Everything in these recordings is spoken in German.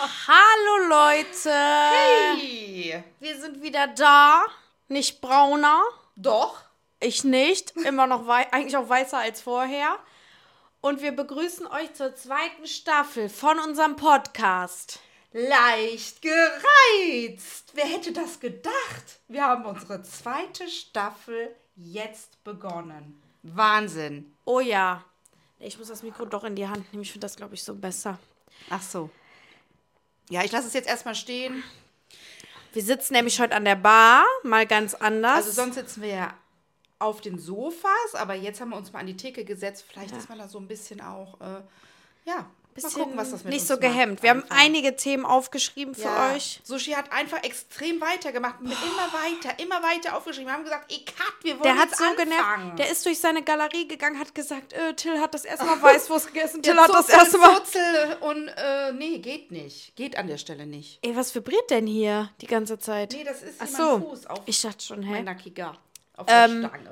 Hallo Leute! Hey. Wir sind wieder da. Nicht brauner. Doch. Ich nicht. Immer noch eigentlich auch weißer als vorher. Und wir begrüßen euch zur zweiten Staffel von unserem Podcast. Leicht gereizt. Wer hätte das gedacht? Wir haben unsere zweite Staffel jetzt begonnen. Wahnsinn. Oh ja. Ich muss das Mikro doch in die Hand nehmen. Ich finde das, glaube ich, so besser. Ach so. Ja, ich lasse es jetzt erstmal stehen. Wir sitzen nämlich heute an der Bar, mal ganz anders. Also sonst sitzen wir ja auf den Sofas, aber jetzt haben wir uns mal an die Theke gesetzt. Vielleicht ist man da so ein bisschen auch, äh, ja, bisschen mal gucken, was das mit nicht so gehemmt. Wir haben einfach. einige Themen aufgeschrieben für ja. euch. Sushi hat einfach extrem weitergemacht. Mit immer weiter, immer weiter aufgeschrieben. Wir haben gesagt, ey, cut, wir wollen Der hat jetzt so anfangen. genervt. Der ist durch seine Galerie gegangen, hat gesagt, äh, Till hat das erste Mal Weißwurst gegessen. Till hat das erste Mal. Und äh, nee, geht nicht. Geht an der Stelle nicht. Ey, was vibriert denn hier die ganze Zeit? Nee, das ist Ach so. Fuß auf Ich dachte schon, hä? mein nackiger. Auf Ähm, der Stange.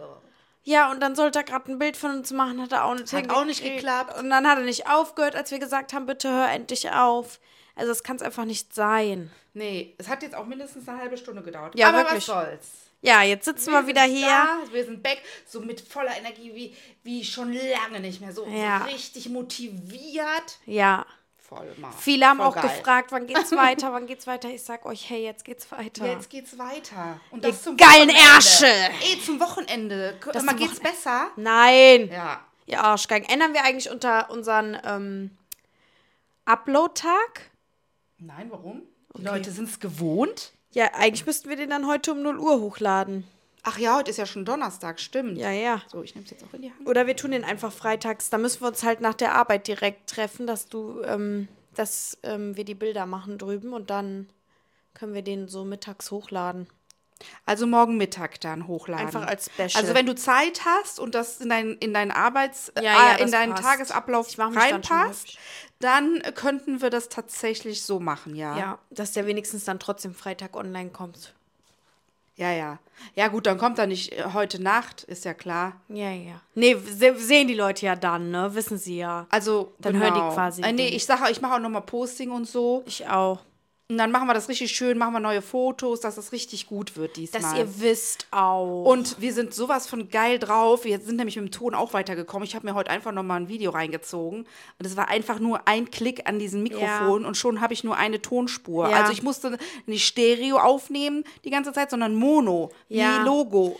Ja, und dann sollte er gerade ein Bild von uns machen, hat er auch nicht Hat auch nicht geklappt. Und dann hat er nicht aufgehört, als wir gesagt haben, bitte hör endlich auf. Also das kann es einfach nicht sein. Nee, es hat jetzt auch mindestens eine halbe Stunde gedauert. Ja, Aber wirklich. was soll's. Ja, jetzt sitzen wir, wieder sind hier. Da, wir sind back, so mit voller Energie wie, wie schon lange nicht mehr. So, Ja. so richtig motiviert. Ja. Voll mal. Viele haben Voll auch geil. gefragt, wann geht's weiter, wann geht's weiter. Ich sag euch, hey, jetzt geht's weiter. Jetzt geht's weiter. Und Ihr das zum geilen Wochenende. Ärsche. Ey, zum Wochenende. Das mal geht's Wochenende. besser? Nein. Ja. Ihr Arschgeigen. Ändern wir eigentlich unter unseren ähm, Upload-Tag? Nein, warum? Die Leute sind's gewohnt. Ja, eigentlich müssten wir den dann heute um 0 Uhr hochladen. Ach ja, heute ist ja schon Donnerstag, stimmt. Ja, ja. So, ich nehme es jetzt auch in die Hand. Oder wir tun den einfach freitags. Da müssen wir uns halt nach der Arbeit direkt treffen, dass du, ähm, dass ähm, wir die Bilder machen drüben und dann können wir den so mittags hochladen. Also morgen Mittag dann hochladen. Einfach als Special. Also wenn du Zeit hast und das in, dein, in deinen Arbeits Ja, ja, äh, in deinen passt. Tagesablauf dann reinpasst, dann äh, könnten wir das tatsächlich so machen, ja. Ja, dass der wenigstens dann trotzdem Freitag online kommt. Ja, ja. Ja, gut, dann kommt er nicht äh, heute Nacht, ist ja klar. Ja, ja. Nee, se sehen die Leute ja dann, ne? Wissen sie ja. Also, Dann hören die genau. quasi Äh, nee, den- ich sage, ich mache auch nochmal Posting und so. Ich auch. Und dann machen wir das richtig schön, machen wir neue Fotos, dass das richtig gut wird diesmal. Dass ihr wisst auch. Und wir sind sowas von geil drauf. Wir sind nämlich mit dem Ton auch weitergekommen. Ich habe mir heute einfach nochmal ein Video reingezogen. Und es war einfach nur ein Klick an diesem Mikrofon und schon habe ich nur eine Tonspur. Ja. Also ich musste nicht Stereo aufnehmen die ganze Zeit, sondern Mono. Ja. Wie Logo.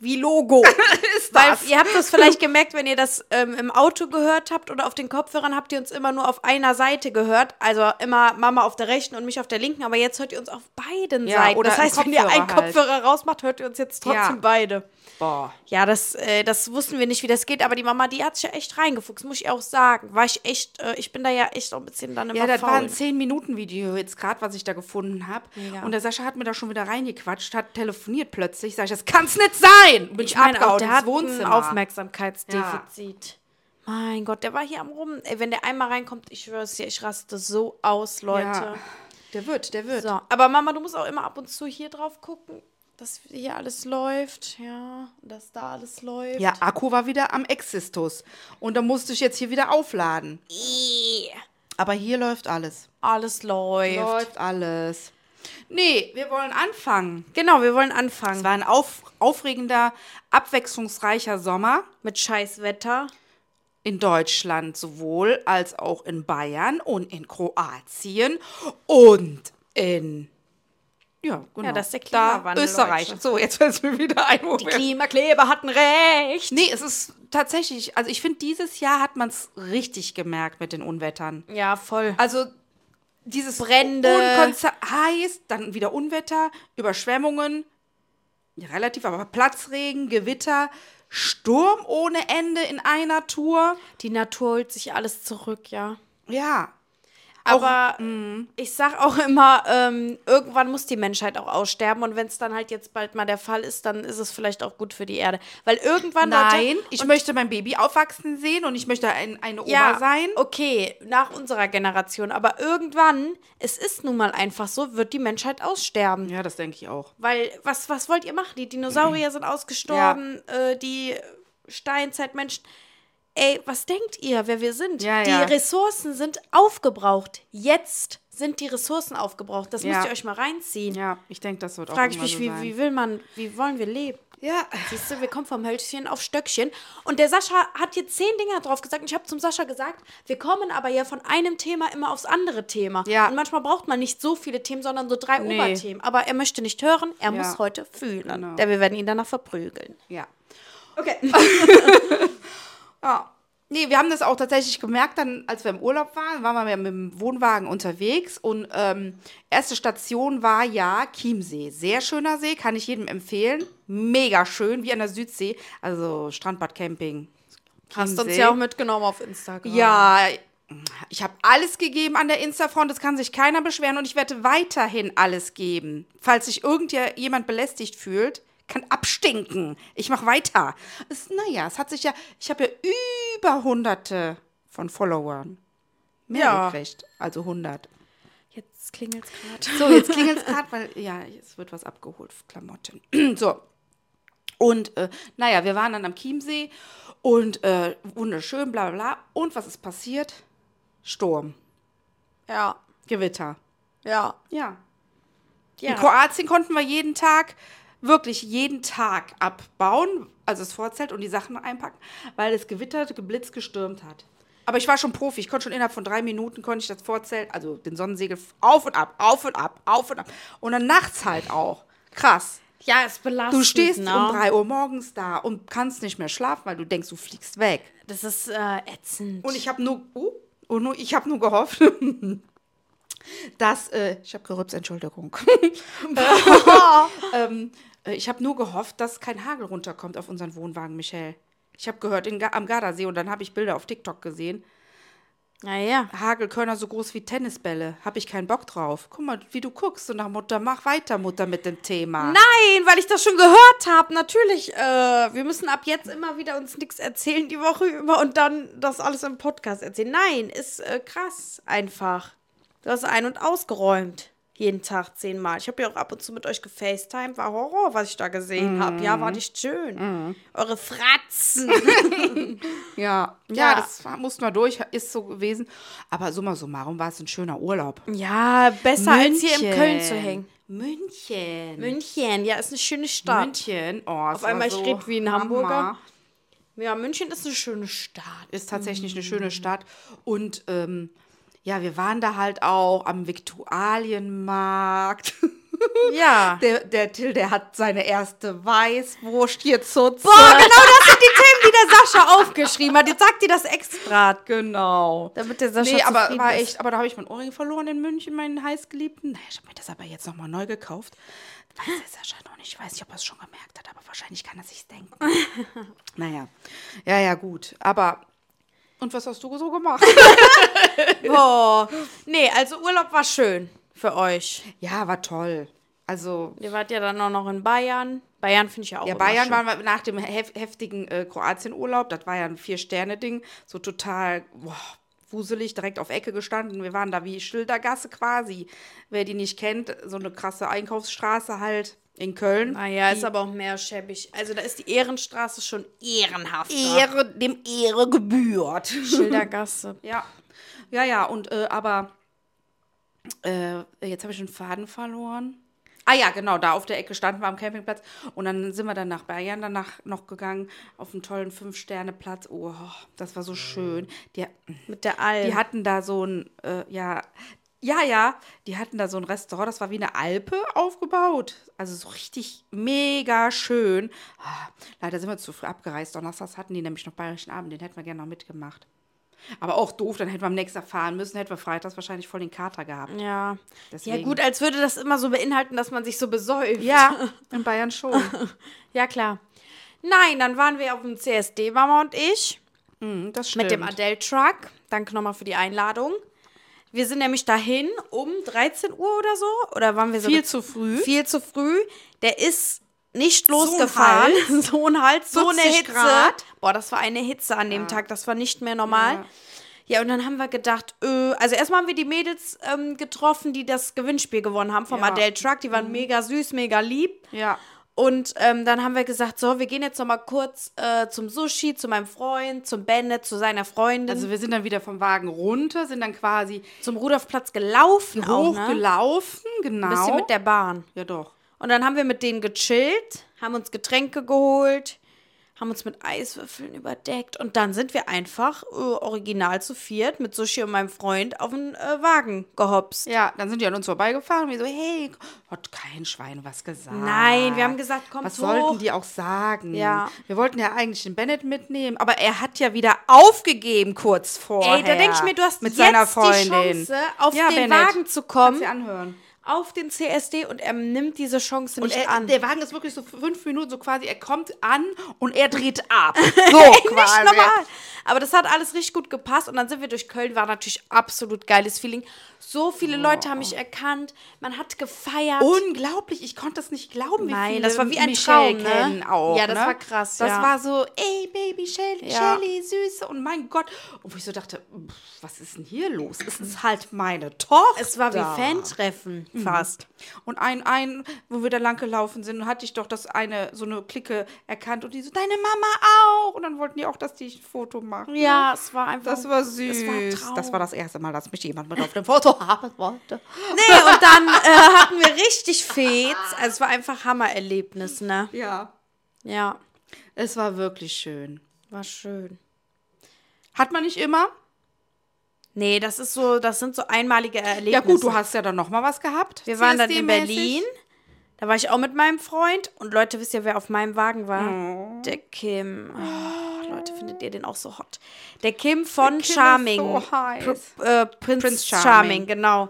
Wie Logo. ist Weil das? ihr habt das vielleicht gemerkt, wenn ihr das ähm, im Auto gehört habt oder auf den Kopfhörern, habt ihr uns immer nur auf einer Seite gehört. Also immer Mama auf der rechten und mich auf der linken. Aber jetzt hört ihr uns auf beiden Ja, Seiten. oder das heißt, wenn ihr einen Kopfhörer halt. Rausmacht, hört ihr uns jetzt trotzdem Ja. beide. Boah. Ja, das, äh, das wussten wir nicht, wie das geht. Aber die Mama, die hat sich ja echt reingefuchst, muss ich auch sagen. War ich echt, äh, ich bin da ja echt auch ein bisschen dann immer Ja, das faul. war ein 10-Minuten-Video jetzt gerade, was ich da gefunden habe. Mega. Und der Sascha hat mir da schon wieder reingequatscht, hat telefoniert plötzlich. Sag ich, das kann's nicht sein. Bin ich, Ich meine, auch der hat ein. Aufmerksamkeitsdefizit. Mein Gott, der war hier am Rum. Ey, wenn der einmal reinkommt, ich schwör's dir, ich raste so aus, Leute. Ja. Der wird, der wird. So, aber Mama, du musst auch immer ab und zu hier drauf gucken, dass hier alles läuft, ja, dass da alles läuft. Ja, Akku war wieder am Existus. Und da musste ich jetzt hier wieder aufladen. Ih, Aber hier läuft alles. Alles läuft. Läuft alles. Nee, wir wollen anfangen. Genau, wir wollen Es anfangen war ein auf, aufregender, abwechslungsreicher Sommer mit scheiß Wetter. in Deutschland sowohl als auch in Bayern und in Kroatien und in ja, genau. Ja, das ist der da Klimawandel, Österreich. Leute. So, jetzt fällt es mir wieder ein. Die Klimakleber hatten recht. Nee, es ist tatsächlich, also ich finde, dieses Jahr hat man es richtig gemerkt mit den Unwettern. Ja, voll. Also dieses Brände. Unkonzer heiß, dann wieder Unwetter, Überschwemmungen, ja, relativ, aber Platzregen, Gewitter, Sturm ohne Ende in einer Tour. Die Natur holt sich alles zurück, ja. Ja. Auch- Aber ich sag auch immer, ähm, irgendwann muss die Menschheit auch aussterben. Und wenn es dann halt jetzt bald mal der Fall ist, dann ist es vielleicht auch gut für die Erde. Weil irgendwann. Nein, Leute, ich möchte mein Baby aufwachsen sehen und ich möchte ein, eine Oma ja, sein. Okay, nach unserer Generation. Aber irgendwann, es ist nun mal einfach so, wird die Menschheit aussterben. Ja, das denke ich auch. Weil, was, was wollt ihr machen? Die Dinosaurier sind ausgestorben, äh, die Steinzeitmenschen. Ey, was denkt ihr, wer wir sind? Ja, die ja. Ressourcen sind aufgebraucht. Jetzt sind die Ressourcen aufgebraucht. Das Ja. müsst ihr euch mal reinziehen. Ja, ich denke, das wird auch Frag ich mich, so wie, sein. wie will man, wie wollen wir leben? Ja. Siehst du, wir kommen vom Hölzchen auf Stöckchen. Und der Sascha hat hier zehn Dinger drauf gesagt. Und ich habe zum Sascha gesagt, wir kommen aber ja von einem Thema immer aufs andere Thema. Ja. Und manchmal braucht man nicht so viele Themen, sondern so drei Nee. Oberthemen. Aber er möchte nicht hören, er Ja. muss heute fühlen. Genau. Denn wir werden ihn danach verprügeln. Ja. Okay. Ja. Nee, wir haben das auch tatsächlich gemerkt, dann, als wir im Urlaub waren, waren wir mit dem Wohnwagen unterwegs und ähm, erste Station war ja Chiemsee. Sehr schöner See, kann ich jedem empfehlen. Mega schön, wie an der Südsee. Also Strandbad Camping. Hast uns Chiemsee. ja auch mitgenommen auf Instagram. Ja, ich habe alles gegeben an der Insta-Front, es kann sich keiner beschweren und ich werde weiterhin alles geben. Falls sich irgendjemand belästigt fühlt, kann abstinken. Ich mache weiter. Es, naja, es hat sich ja, ich habe ja über hunderte von Followern. Mehr Ja. gekriegt, also 100. Jetzt klingelt es gerade. So, jetzt klingelt es gerade, weil, ja, es wird was abgeholt, Klamotten. so. Und, äh, naja, wir waren dann am Chiemsee und äh, wunderschön, bla bla bla. Und was ist passiert? Sturm, Ja, Gewitter. ja. Ja. ja. In Kroatien konnten wir jeden Tag, wirklich jeden Tag abbauen, also das Vorzelt und die Sachen einpacken, weil es gewittert, geblitzt, gestürmt hat. Aber ich war schon Profi, ich konnte schon innerhalb von drei Minuten, konnte ich das Vorzelt, also den Sonnensegel auf und ab, auf und ab, auf und ab. Und dann nachts halt auch. Krass. Ja, es belastet. Du stehst ne? um 3 Uhr morgens da und kannst nicht mehr schlafen, weil du denkst, du fliegst weg. Das ist äh, ätzend. Und ich habe nur, uh, und nur, ich habe nur gehofft, dass, äh, ich habe gerübst, Entschuldigung. ähm, äh, ich habe nur gehofft, dass kein Hagel runterkommt auf unseren Wohnwagen, Michelle. Ich habe gehört in, am Gardasee und dann habe ich Bilder auf TikTok gesehen. naja. Hagelkörner so groß wie Tennisbälle. Habe ich keinen Bock drauf. Guck mal, wie du guckst und nach Mutter, mach weiter, Mutter, mit dem Thema. Nein, weil ich das schon gehört habe. Natürlich, äh, wir müssen ab jetzt immer wieder uns nichts erzählen die Woche über und dann das alles im Podcast erzählen. Nein, ist äh, krass einfach. Du hast ein- und ausgeräumt. Jeden Tag zehnmal. Ich habe ja auch ab und zu mit euch gefacetimed. War Horror, was ich da gesehen habe. Ja, war nicht schön. Eure Fratzen. Ja, ja, Ja. das war, mussten wir durch, ist so gewesen. Aber summa summarum war es ein schöner Urlaub. ja, besser als hier in München. Köln zu hängen. München. München, ja, ist eine schöne Stadt. München. Oh, Auf einmal, so ich rede wie ein Hammer. Hamburger. Ja, München ist eine schöne Stadt. Ist tatsächlich eine schöne Stadt. Und ähm, ja, wir waren da halt auch am Viktualienmarkt. Ja. Der, der Till, der hat seine erste Weißwurst hier Zutze. Boah, genau das sind die Themen, die der Sascha aufgeschrieben hat. Jetzt sagt dir das extra. Genau. Damit der Sascha Nee, aber war ist. echt, aber da habe ich meinen Ohrring verloren in München, meinen heißgeliebten. Ich habe mir das aber jetzt nochmal neu gekauft. Weiß der Sascha noch nicht. Ich weiß nicht, ob er es schon gemerkt hat, aber wahrscheinlich kann er sich's denken. naja. Ja, ja, gut. Aber. Und was hast du so gemacht? Boah. Nee, also Urlaub war schön für euch. ja, war toll. Also. Ihr wart ja dann auch noch in Bayern. Bayern finde ich ja auch Ja, Bayern waren wir nach dem hef heftigen äh, Kroatien-Urlaub. Das war ja ein Vier-Sterne-Ding. So total boah, wuselig, direkt auf Ecke gestanden. Wir waren da wie Schildergasse quasi. Wer die nicht kennt, so eine krasse Einkaufsstraße halt in Köln. Naja, die ist aber auch mehr schäbig. Also da ist die Ehrenstraße schon ehrenhaft. Ehre, dem Ehre gebührt. Schildergasse. ja. Ja, ja, und äh, aber äh, jetzt habe ich den Faden verloren. Ah ja, genau, da auf der Ecke standen wir am Campingplatz und dann sind wir dann nach Bayern danach noch gegangen auf einen tollen Fünf-Sterne-Platz. Oh, das war so schön. Die, Mit der Alm. die hatten da so ein, äh, ja, ja, ja, die hatten da so ein Restaurant, das war wie eine Alpe aufgebaut. Also so richtig mega schön. Ah, leider sind wir zu früh abgereist. Donnerstags hatten die nämlich noch Bayerischen Abend, den hätten wir gerne noch mitgemacht. Aber auch doof, dann hätten wir am nächsten Tag fahren müssen, hätten wir freitags wahrscheinlich voll den Kater gehabt. ja. Ja, Deswegen. gut, als würde das immer so beinhalten, dass man sich so besäuft. Ja, in Bayern schon. Ja, klar. Nein, dann waren wir auf dem CSD, Mama und ich, Mhm, das stimmt. mit dem Adele-Truck. Danke nochmal für die Einladung. Wir sind nämlich dahin um 13 Uhr oder so. Oder waren wir so Viel zu früh. Viel zu früh. Der ist nicht So ein losgefahren. So ein Hals, so eine 40 Hitze. Grad. Boah, das war eine Hitze an dem Tag. Das war nicht mehr normal. Ja. und dann haben wir gedacht, äh, also erstmal haben wir die Mädels ähm, getroffen, die das Gewinnspiel gewonnen haben vom Ja. Mhm. Adele Truck. Die waren mega süß, mega lieb. Ja. Und ähm, dann haben wir gesagt, so, wir gehen jetzt noch mal kurz äh, zum Sushi, zu meinem Freund, zum Bennett, zu seiner Freundin, Also wir sind dann wieder vom Wagen runter, sind dann quasi zum Rudolfplatz gelaufen auch, ne? hochgelaufen, genau. Ein bisschen mit der Bahn. ja doch. Und dann haben wir mit denen gechillt, haben uns Getränke geholt, haben uns mit Eiswürfeln überdeckt und dann sind wir einfach äh, original zu viert mit Sushi und meinem Freund auf den äh, Wagen gehopst. Ja, dann sind die an uns vorbeigefahren und wir so, hey, hat kein Schwein was gesagt. Nein, wir haben gesagt, kommt Was hoch. sollten die auch sagen? Ja. Wir wollten ja eigentlich den Bennett mitnehmen, aber er hat ja wieder aufgegeben kurz vorher. Ey, da denke ich mir, du hast mit jetzt seiner die Freundin. Chance, auf ja, den Bennett. Wagen zu kommen, Kannst dir anhören. Auf den CSD und er nimmt diese Chance nicht er, an. der Wagen ist wirklich so fünf Minuten, so quasi, er kommt an und er dreht ab. So quasi. normal. Aber das hat alles richtig gut gepasst und dann sind wir durch Köln, war natürlich absolut geiles Feeling. So viele Leute haben mich erkannt, man hat gefeiert. Unglaublich, ich konnte das nicht glauben, wie Nein, das war wie ein Michelle Traum, ne? auch. Ja, das ne? war krass, Das ja. war so, ey, Baby, Shelly, Ja. Shelly, Süße und mein Gott. Und wo ich so dachte, was ist denn hier los? Es ist halt meine Tochter. es war wie Fan-Treffen fast. Und ein, ein, wo wir da lang gelaufen sind, hatte ich doch das eine, so eine Clique erkannt und die so, deine Mama auch. Und dann wollten die auch, dass die ein Foto machen. Ja, es war einfach. Das war süß. Es war das war das erste Mal, dass mich jemand mit auf dem Foto haben wollte. Nee, und dann äh, hatten wir richtig Fets. Also es war einfach Hammererlebnis, ne? Ja. Ja, Es war wirklich schön. war schön. Hat man nicht immer? Nee, das ist so, das sind so einmalige Erlebnisse. Ja gut, du hast ja dann noch mal was gehabt. Wir waren dann in. Berlin. Da war ich auch mit meinem Freund. Und Leute, wisst ihr, wer auf meinem Wagen war? Oh. Der Kim. Oh, Leute, findet ihr den auch so hot? Der Kim von Kim ist Charming. so heiß. Pr äh, Prinz, Prinz Charming. Charming. genau.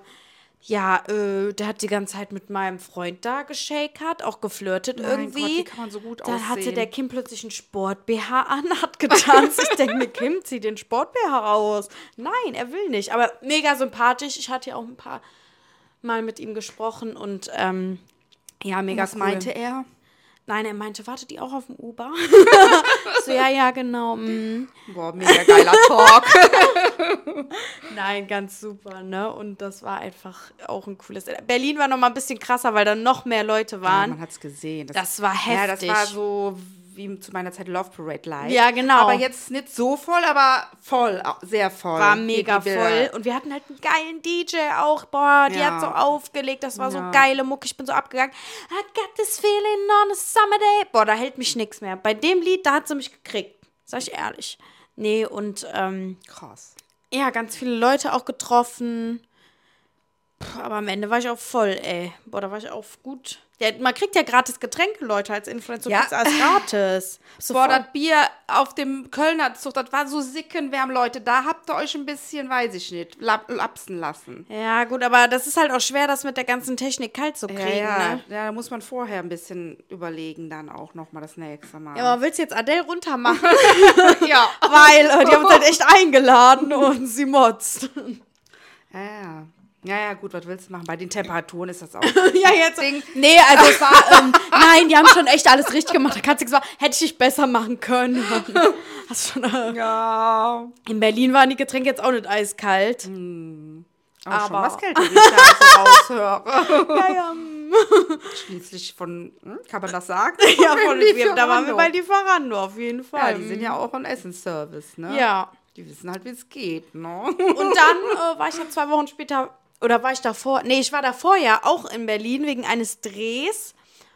Ja, äh, der hat die ganze Zeit mit meinem Freund da geschakert, auch geflirtet Mein irgendwie. Gott, wie kann man so gut Dann hatte aussehen? der Kim plötzlich einen Sport-BH an, hat getanzt. ich denke mir, Kim, zieh den Sport-BH aus. Nein, er will nicht. Aber mega sympathisch. Ich hatte ja auch ein paar Mal mit ihm gesprochen und ähm, ja, mega Was cool. meinte er? Nein, er meinte, wartet ihr auch auf dem Uber? so, ja, ja, genau. mm. Boah, mega geiler Talk. Nein, ganz super, ne? Und das war einfach auch ein cooles. Berlin war noch mal ein bisschen krasser, weil da noch mehr Leute Ja, waren. man hat's gesehen. Das war Ja, das heftig. war so wie zu meiner Zeit Love Parade Live. Ja, genau. Aber jetzt nicht so voll, aber voll, sehr voll. war mega voll. Und wir hatten halt einen geilen DJ auch. Boah, die Ja. hat so aufgelegt. Das war so Ja. geile Mucke. Ich bin so abgegangen. I got this feeling on a summer day. Boah, da hält mich nichts mehr. Bei dem Lied, da hat sie mich gekriegt. Sag ich ehrlich. Nee, und ähm, Krass. ja, ganz viele Leute auch getroffen. Puh, aber am Ende war ich auch voll, ey. Boah, da war ich auch gut. Ja, man kriegt ja gratis Getränke, Leute, als Influencer. Du Ja. kriegst alles gratis. Du Boah, das Bier auf dem Kölner Zug, das war so sickenwärm, Leute. Da habt ihr euch ein bisschen, weiß ich nicht, lap lapsen lassen. Ja, gut, aber das ist halt auch schwer, das mit der ganzen Technik kalt zu kriegen, Ja, ja. ne? ja, da muss man vorher ein bisschen überlegen, dann auch nochmal das nächste Mal. Ja, aber willst du jetzt Adele runtermachen? ja. Weil äh, die haben uns halt echt eingeladen und sie motzt. Ja, ja. Ja, ja, gut, was willst du machen? Bei den Temperaturen ist das auch. Ja, jetzt. Nee, also es war, ähm, nein, die haben schon echt alles richtig gemacht. Da kannst du gesagt, hätte ich dich besser machen können. Hast schon, äh, ja. in Berlin waren die Getränke jetzt auch nicht eiskalt. Auch schon Aber- was kälter, wie ich da so raushöre. Ja, ja. Schließlich von, hm, kann man das sagen? ja von, wir, da waren wir bei Lieferando auf jeden Ja, Fall. die sind ja auch ein Essensservice, ne? Ja. Die wissen halt, wie es geht, ne? Und dann äh, war ich ja zwei Wochen später, oder war ich davor? Nee, ich war davor ja auch in Berlin wegen eines Drehs.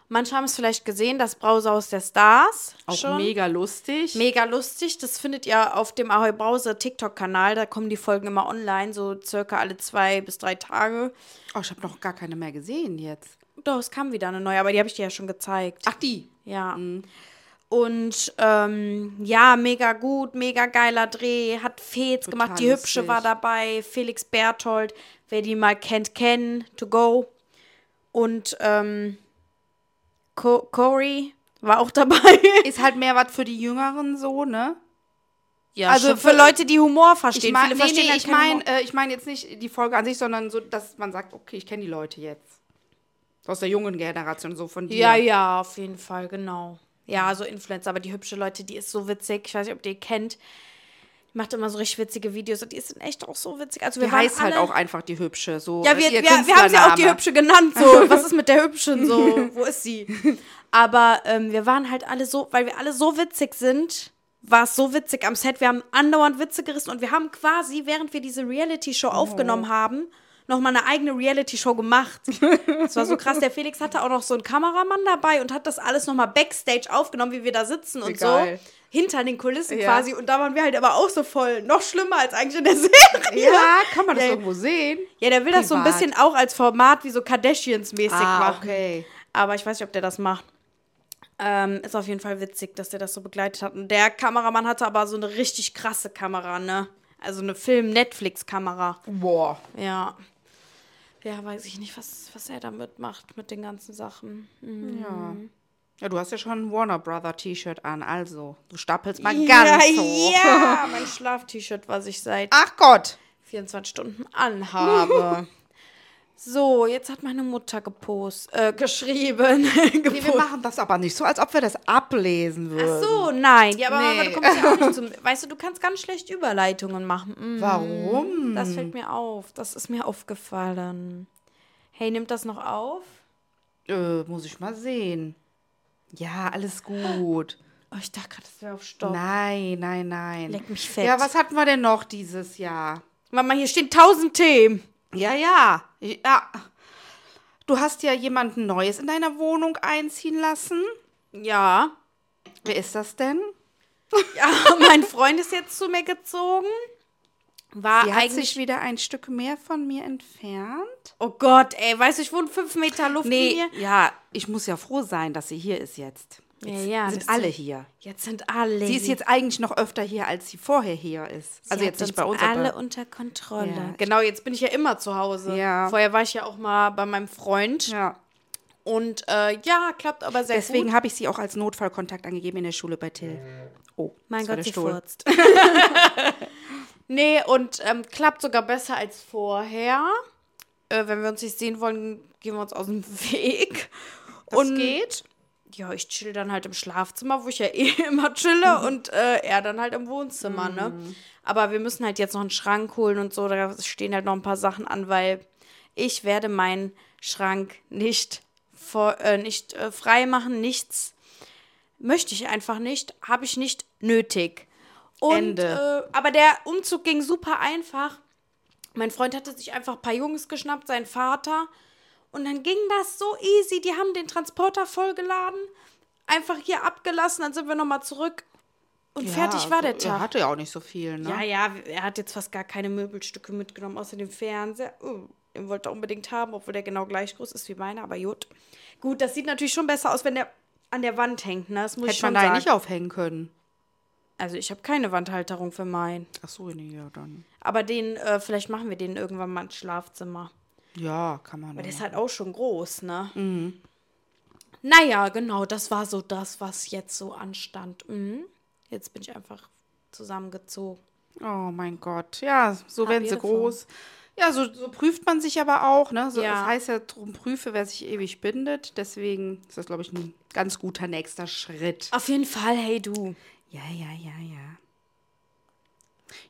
Manche haben es vielleicht gesehen, das Brausehaus der Stars. Auch schon. mega lustig. Mega lustig. Das findet ihr auf dem Ahoi Brause TikTok-Kanal. Da kommen die Folgen immer online, so circa alle zwei bis drei Tage. oh, ich habe noch gar keine mehr gesehen jetzt. Doch, es kam wieder eine neue, aber die habe ich dir ja schon gezeigt. Ach, die. Ja. Und ähm, ja, mega gut, mega geiler Dreh. Hat Fez Total gemacht. Die Hübsche lustig. war dabei. Felix Berthold, wer die mal kennt, kennen. To go. Und ähm, Co Corey war auch dabei. Ist halt mehr was für die Jüngeren so, ne? ja, also für, für- Leute, die Humor Ich verstehen. meine, Viele nee, verstehen nee, halt ich meine äh, ich mein jetzt nicht die Folge an sich, sondern so, dass man sagt, okay, ich kenne die Leute jetzt. Aus der jungen Generation, so von dir. Ja, ja, auf jeden Fall, genau. Ja, so Influencer, aber die hübsche Leute, die ist so witzig. Ich weiß nicht, ob ihr die kennt. Die macht immer so richtig witzige Videos und die sind echt auch so witzig. Also wir Die heißt halt alle- auch einfach die Hübsche. So Ja, ist wir, wir, wir haben sie auch die. Hübsche genannt. So, was ist mit der Hübschen? So, wo ist sie? Aber ähm, wir waren halt alle so, weil wir alle so witzig sind, war es so witzig am Set. Wir haben andauernd Witze gerissen und wir haben quasi, während wir diese Reality-Show Oh. aufgenommen haben, nochmal eine eigene Reality-Show gemacht. Das war so krass. Der Felix hatte auch noch so einen Kameramann dabei und hat das alles nochmal Backstage aufgenommen, wie wir da sitzen und geil. so. Hinter den Kulissen Ja. quasi. Und da waren wir halt aber auch so voll, noch schlimmer als eigentlich in der Serie. Ja, kann man das Ja. irgendwo sehen? Ja, der will das so ein Privat. bisschen auch als Format wie so Kardashians-mäßig Ah, machen. okay. Aber ich weiß nicht, ob der das macht. Ähm, ist auf jeden Fall witzig, dass der das so begleitet hat. Und der Kameramann hatte aber so eine richtig krasse Kamera, ne? Also eine Film-Netflix-Kamera. Boah. Ja. Ja, weiß ich nicht, was, was er damit macht mit den ganzen Sachen. Mhm. Ja. Ja, du hast ja schon ein Warner Brother T-Shirt an, also du stapelst mal ja, ganz hoch. ja, mein Schlaf-T-Shirt, was ich seit Ach Gott. 24 Stunden anhabe. so, jetzt hat meine Mutter gepost, äh, geschrieben. Nee, wir machen das aber nicht so, als ob wir das ablesen würden. Ach so, nein. Ja, aber Nee. du kommst ja auch nicht zum. Weißt du, du kannst ganz schlecht Überleitungen machen. Mm, Warum? Das fällt mir auf. Das ist mir aufgefallen. Hey, nimmt das noch auf? Äh, muss ich mal sehen. Ja, alles gut. Oh, ich dachte gerade, das wäre auf Stopp. Nein, nein, nein. Leck mich fett. Ja, was hatten wir denn noch dieses Jahr? Mama, hier stehen tausend Themen. Ja, ja. Ja. Du hast ja jemanden Neues in deiner Wohnung einziehen lassen. Ja. Wer ist das denn? Ja, mein Freund ist jetzt zu mir gezogen. War Sie hat eigentlich. sich wieder ein Stück mehr von mir entfernt. oh Gott, ey, weißt du, ich wohne fünf Meter Luftlinie. Nee, ja, ich muss ja froh sein, dass sie hier ist jetzt. Ja, Jetzt ja, sind das alle sind- hier. Jetzt sind alle. Sie ist jetzt eigentlich noch öfter hier, als sie vorher hier ist. Sie Also jetzt nicht bei uns, alle aber unter Kontrolle. Ja. Genau, jetzt bin ich ja immer zu Hause. Ja. Vorher war ich ja auch mal bei meinem Freund. ja. Und äh, ja, klappt aber sehr Deswegen gut. habe ich sie auch als Notfallkontakt angegeben in der Schule bei Till. Oh, Mein das war Gott, der sie furzt. nee, und ähm, klappt sogar besser als vorher. Äh, wenn wir uns nicht sehen wollen, gehen wir uns aus dem Weg. Das und geht. Ja, ich chill dann halt im Schlafzimmer, wo ich ja eh immer chille Mhm. und äh, er dann halt im Wohnzimmer, ne? Aber wir müssen halt jetzt noch einen Schrank holen und so, da stehen halt noch ein paar Sachen an, weil ich werde meinen Schrank nicht, vor, äh, nicht äh, frei machen, nichts möchte ich einfach nicht, habe ich nicht nötig. Und, Ende. Äh, aber der Umzug ging super einfach. Mein Freund hatte sich einfach ein paar Jungs geschnappt, sein Vater. Und dann ging das so easy. Die haben den Transporter vollgeladen, einfach hier abgelassen, dann sind wir nochmal zurück. Und fertig war der Er Tag. hatte ja auch nicht so viel, ne? Ja, ja, er hat jetzt fast gar keine Möbelstücke mitgenommen, außer dem Fernseher. Oh. Den wollte er unbedingt haben, obwohl der genau gleich groß ist wie meiner, aber gut. Gut, das sieht natürlich schon besser aus, wenn der an der Wand hängt, ne? Das muss ich Hätte schon man da nicht aufhängen können. Also ich habe keine Wandhalterung für meinen. Ach so, nee, ja, dann. Aber den, äh, vielleicht machen wir den irgendwann mal ins Schlafzimmer. Ja, kann man. Weil der ist halt auch schon groß, ne? Naja, genau, das war so das, was jetzt so anstand. Mhm. Jetzt bin ich einfach zusammengezogen. Oh mein Gott. Ja, so Habt werden sie groß. Ja, so, so prüft man sich aber auch, ne? So, Ja. Das heißt ja, drum prüfe, wer sich ewig bindet. Deswegen ist das, glaube ich, ein ganz guter nächster Schritt. Auf jeden Fall, hey du. Ja, ja, ja, ja.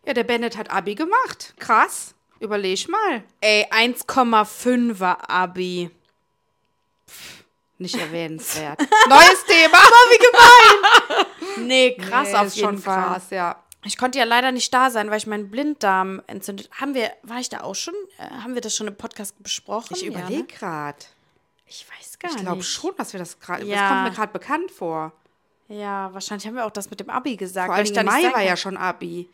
Ja, der Bennett hat Abi gemacht. Krass. Überleg mal. Ey, 1,5er Abi. Nicht erwähnenswert. Neues Thema. Nee, krass Nee, auf jeden schon Fall. krass, ja. Ich konnte ja leider nicht da sein, weil ich meinen Blinddarm entzündet. Haben wir, war ich da auch schon? Äh, haben wir das schon im Podcast besprochen? Ich Ja, überlege ne? gerade. Ich weiß gar Ich nicht. glaube schon, dass wir das gerade. Ja. Das kommt mir gerade bekannt vor. Ja, wahrscheinlich haben wir auch das mit dem Abi gesagt. Vor allem ich Mai war ja schon Abi.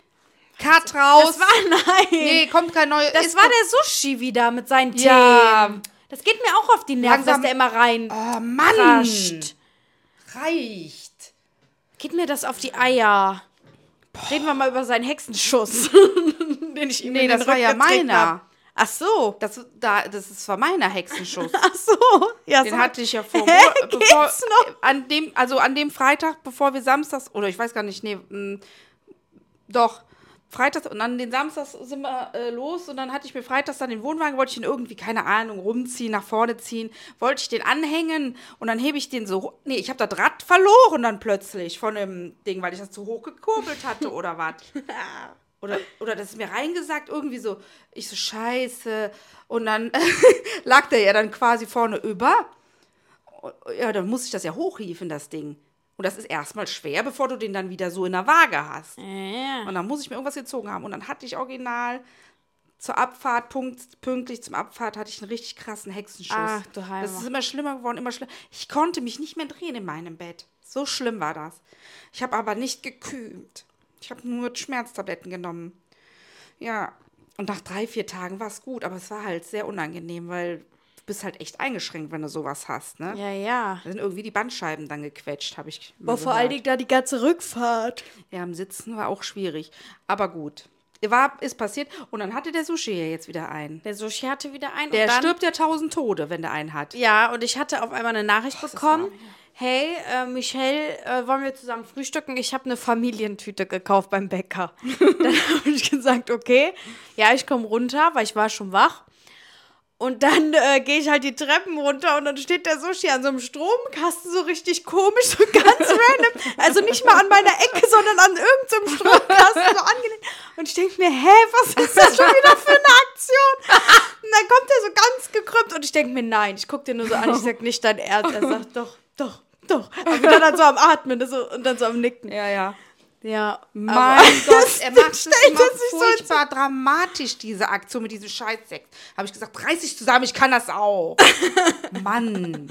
Cut raus. Das war, nein. nee, kommt kein neues. Das ist war der Sushi wieder mit seinen Ja. Themen. Das geht mir auch auf die Nerven, Langsam- dass der immer rein Oh Mann. rascht. Reicht. Geht mir das auf die Eier. Reden wir mal über seinen Hexenschuss, den ich ihm Nee, das war ja meiner. hab. Ach so. Das, da, das ist, war meiner Hexenschuss. Ach so. Ja, Den so. hatte ich ja vor. Hä, bevor, geht's noch? An dem, also an dem Freitag, bevor wir samstags, oder ich weiß gar nicht, nee, mh, doch, freitags und an den Samstags sind wir äh, los und dann hatte ich mir freitags dann den Wohnwagen, wollte ich den irgendwie, keine Ahnung, rumziehen, nach vorne ziehen, wollte ich den anhängen und dann hebe ich den so, nee, ich habe das Rad verloren dann plötzlich von dem Ding, weil ich das zu hoch gekurbelt hatte oder was. Oder, oder das ist mir reingesagt, irgendwie so, ich so, scheiße. Und dann lag der ja dann quasi vorne über. Ja, dann muss ich das ja hochhieven, das Ding. Und das ist erstmal schwer, bevor du den dann wieder so in der Waage hast. Ja. Und dann muss ich mir irgendwas gezogen haben. Und dann hatte ich original zur Abfahrt, punkt, pünktlich zum Abfahrt, hatte ich einen richtig krassen Hexenschuss. Ach, du Heimer. Das ist immer schlimmer geworden, immer schlimmer. Ich konnte mich nicht mehr drehen in meinem Bett. So schlimm war das. Ich habe aber nicht gekühlt. Ich habe nur Schmerztabletten genommen. Ja, und nach drei, vier Tagen war es gut, aber es war halt sehr unangenehm, weil bist halt echt eingeschränkt, wenn du sowas hast, ne? Ja, ja. Da sind irgendwie die Bandscheiben dann gequetscht, habe ich Boah, vor allen. Dingen da die ganze Rückfahrt. Ja, am Sitzen war auch schwierig. Aber gut. War, ist passiert. Und dann hatte der Sushi ja jetzt wieder einen. Der Sushi hatte wieder einen. Der und dann, stirbt ja tausend Tode, wenn der einen hat. Ja, und ich hatte auf einmal eine Nachricht das bekommen. Hey, äh, Michelle, äh, wollen wir zusammen frühstücken? Ich habe eine Familientüte gekauft beim Bäcker. dann habe ich gesagt, okay, ja, ich komme runter, weil ich war schon wach. Und dann äh, gehe ich halt die Treppen runter und dann steht der Sushi an so einem Stromkasten so richtig komisch, so ganz random. Also nicht mal an meiner Ecke, sondern an irgendeinem Stromkasten so angelehnt. Und ich denke mir, hä, was ist das schon wieder für eine Aktion? Und dann kommt er so ganz gekrümmt und ich denke mir, nein, ich gucke den nur so an, ich sag nicht dein Ernst. Er sagt, doch, doch, doch. Aber wieder dann so am Atmen so, und dann so am Nicken. Ja, ja. Ja, Mein Gott, er macht stellt immer er sich so furchtbar dramatisch, diese Aktion mit diesem Scheißsex. Habe ich gesagt, reiß dich zusammen, ich kann das auch. Mann.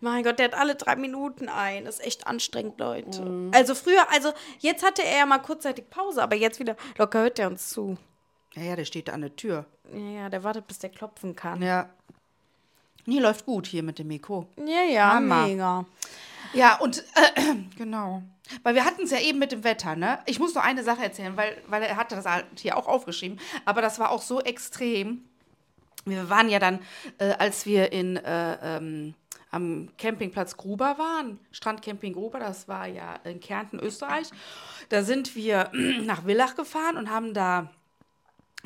Mein Gott, der hat alle drei Minuten ein. Das ist echt anstrengend, Leute. Mhm. Also früher, also jetzt hatte er ja mal kurzzeitig Pause, aber jetzt wieder locker hört er uns zu. Ja, ja, der steht da an der Tür. Ja, ja, der wartet, bis der klopfen kann. Ja. Nee, läuft gut hier mit dem Mikro. Ja, ja, Hammer. mega. Ja, und äh, genau. Weil wir hatten es ja eben mit dem Wetter, ne? Ich muss noch eine Sache erzählen, weil, weil er hatte das halt hier auch aufgeschrieben. Aber das war auch so extrem. Wir waren ja dann, äh, als wir in, äh, ähm, am Campingplatz Gruber waren, Strandcamping Gruber, das war ja in Kärnten, Österreich. Da sind wir nach Villach gefahren und haben da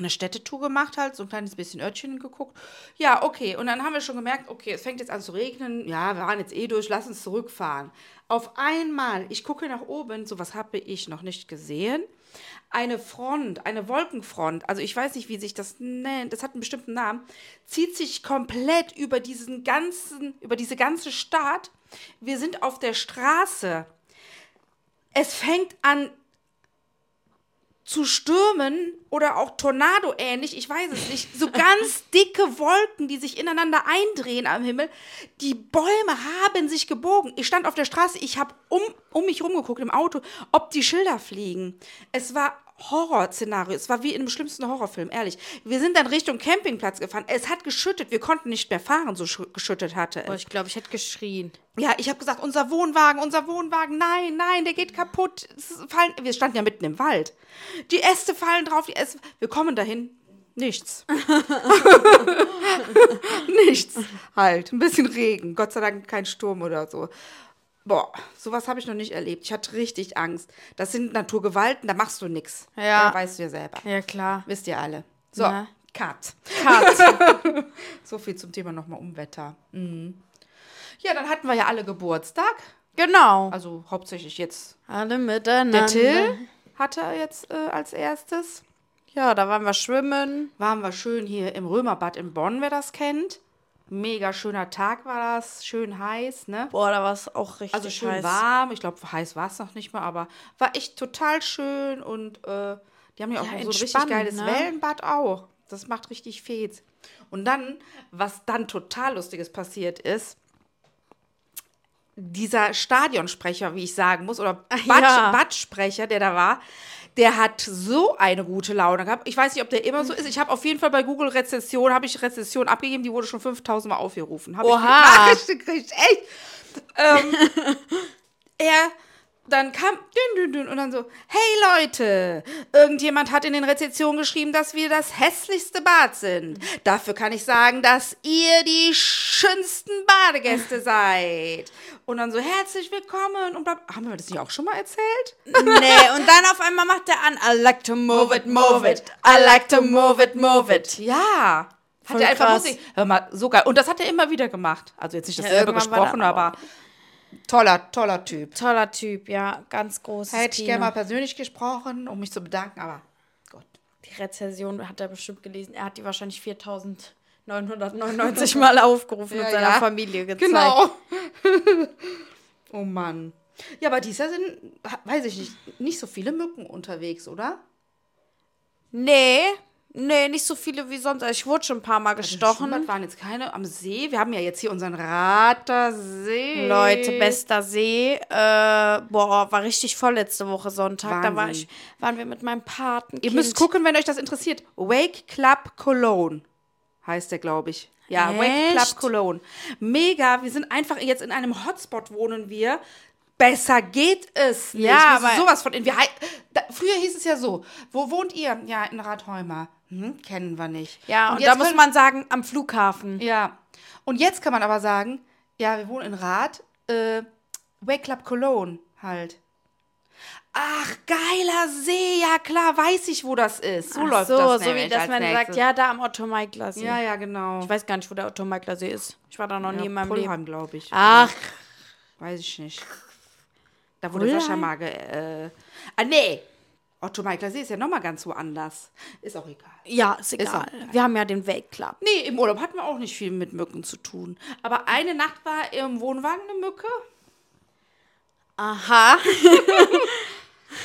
eine Städtetour gemacht, halt, so ein kleines bisschen Örtchen geguckt. Ja, okay. Und dann haben wir schon gemerkt, okay, es fängt jetzt an zu regnen. Ja, wir waren jetzt eh durch, lass uns zurückfahren. Auf einmal, ich gucke nach oben, sowas habe ich noch nicht gesehen. Eine Front, eine Wolkenfront, also ich weiß nicht, wie sich das nennt, das hat einen bestimmten Namen, zieht sich komplett über diesen ganzen, über diese ganze Stadt. Wir sind auf der Straße. Es fängt an zu stürmen oder auch Tornado ähnlich, ich weiß es nicht. So ganz dicke Wolken, die sich ineinander eindrehen am Himmel. Die Bäume haben sich gebogen. Ich stand auf der Straße, ich habe um, um mich rumgeguckt im Auto, ob die Schilder fliegen. Es war Horrorszenario. Es war wie in einem schlimmsten Horrorfilm, ehrlich. Wir sind dann Richtung Campingplatz gefahren. Es hat geschüttet. Wir konnten nicht mehr fahren, so sch- geschüttet hatte Boah, es. ich glaube, ich hätte geschrien. Ja, ich habe gesagt, unser Wohnwagen, unser Wohnwagen, nein, nein, der geht kaputt. Fallen, wir standen ja mitten im Wald. Die Äste fallen drauf, die Äste. Wir kommen dahin. Nichts. Nichts. Halt. Ein bisschen Regen. Gott sei Dank kein Sturm oder so. Boah, sowas habe ich noch nicht erlebt. Ich hatte richtig Angst. Das sind Naturgewalten, da machst du nichts. Ja. weißt du ja selber. Ja, klar. Wisst ihr alle. So, Na. Cut. Cut. So viel zum Thema nochmal Umwetter. Mhm. Ja, dann hatten wir ja alle Geburtstag. genau. Also hauptsächlich jetzt. Alle miteinander. Der Till hatte jetzt äh, als erstes. Ja, da waren wir schwimmen. Waren wir schön hier im Römerbad in Bonn, wer das kennt. Mega schöner Tag war das, schön heiß, ne? Boah, da war es auch richtig Also schön heiß. warm. Ich glaube, heiß war es noch nicht mal, aber war echt total schön und äh, die haben ja auch Ja, so ein richtig geiles ne? Wellenbad auch. Das macht richtig Fets. Und dann, was dann total Lustiges passiert ist, dieser Stadionsprecher, wie ich sagen muss, oder Bad, ja. Badsprecher, der da war, der hat so eine gute Laune gehabt. Ich weiß nicht, ob der immer so ist. Ich habe auf jeden Fall bei Google Rezession, habe ich Rezession abgegeben, die wurde schon 5000 Mal aufgerufen. Hab Oha. Ich gekriegt, echt. Ähm, er dann kam dün, dün, dün, und dann so, hey Leute, irgendjemand hat in den Rezensionen geschrieben, dass wir das hässlichste Bad sind. Dafür kann ich sagen, dass ihr die schönsten Badegäste seid. Und dann so, herzlich willkommen. Und bla- haben wir das nicht auch schon mal erzählt? nee, und dann auf einmal macht er an, I like to move it, move it. I like to move it, move it. Ja. Hat er einfach. Musik. Hör mal, so geil. Und das hat er immer wieder gemacht. Also jetzt nicht Ja, dasselbe war gesprochen, aber aber toller, toller Typ. Toller Typ, ja, ganz großes Hätte ich gerne mal persönlich gesprochen, um mich zu bedanken, aber Gott. Die Rezension hat er bestimmt gelesen. Er hat die wahrscheinlich 4999 Mal aufgerufen und Ja, seiner ja. Familie gezeigt. Genau. oh Mann. Ja, aber dieses Jahr sind, weiß ich nicht, nicht so viele Mücken unterwegs, oder? Nee, nee, nicht so viele wie sonst. Also ich wurde schon ein paar Mal gestochen. Schwimmbad waren jetzt keine am See. Wir haben ja jetzt hier unseren Ratersee. Leute, bester See. Äh, boah, war richtig voll letzte Woche Sonntag. Da war Wahnsinn. ich, waren wir mit meinem Paten. Ihr müsst gucken, wenn euch das interessiert. Wake Club Cologne heißt der, glaube ich. Ja, Wake Club Echt? Cologne. Mega. Wir sind einfach jetzt in einem Hotspot wohnen wir. Besser geht es nicht. Ja, aber- sowas von. Wir, da, früher hieß es ja so. Wo wohnt ihr? Ja, in Rathheimer. Hm, kennen wir nicht. Ja, und, jetzt da muss man sagen, am Flughafen. Ja. Und jetzt kann man aber sagen, ja, wir wohnen in Rath. Äh, Wake Club Cologne halt. Ach, geiler See, ja klar, weiß ich, wo das ist. So Ach läuft so, das so wie dass man sagt, nächstes. ja, da am Otto Meigler See. Ja, ja, genau. Ich weiß gar nicht, wo der Otto Meigler See ist. Ich war da noch nie in meinem Leben. Pullheim, glaube ich. Ach, Weiß ich nicht. Da wurde Sascha Pullheim? mal ge äh, Ah, nee. Otto Meigler See ist ja nochmal ganz woanders. Ist auch egal. ja, ist egal. Wir haben ja den Weltclub. Nee, im Urlaub hatten wir auch nicht viel mit Mücken zu tun. Aber eine Nacht war im Wohnwagen eine Mücke. Aha.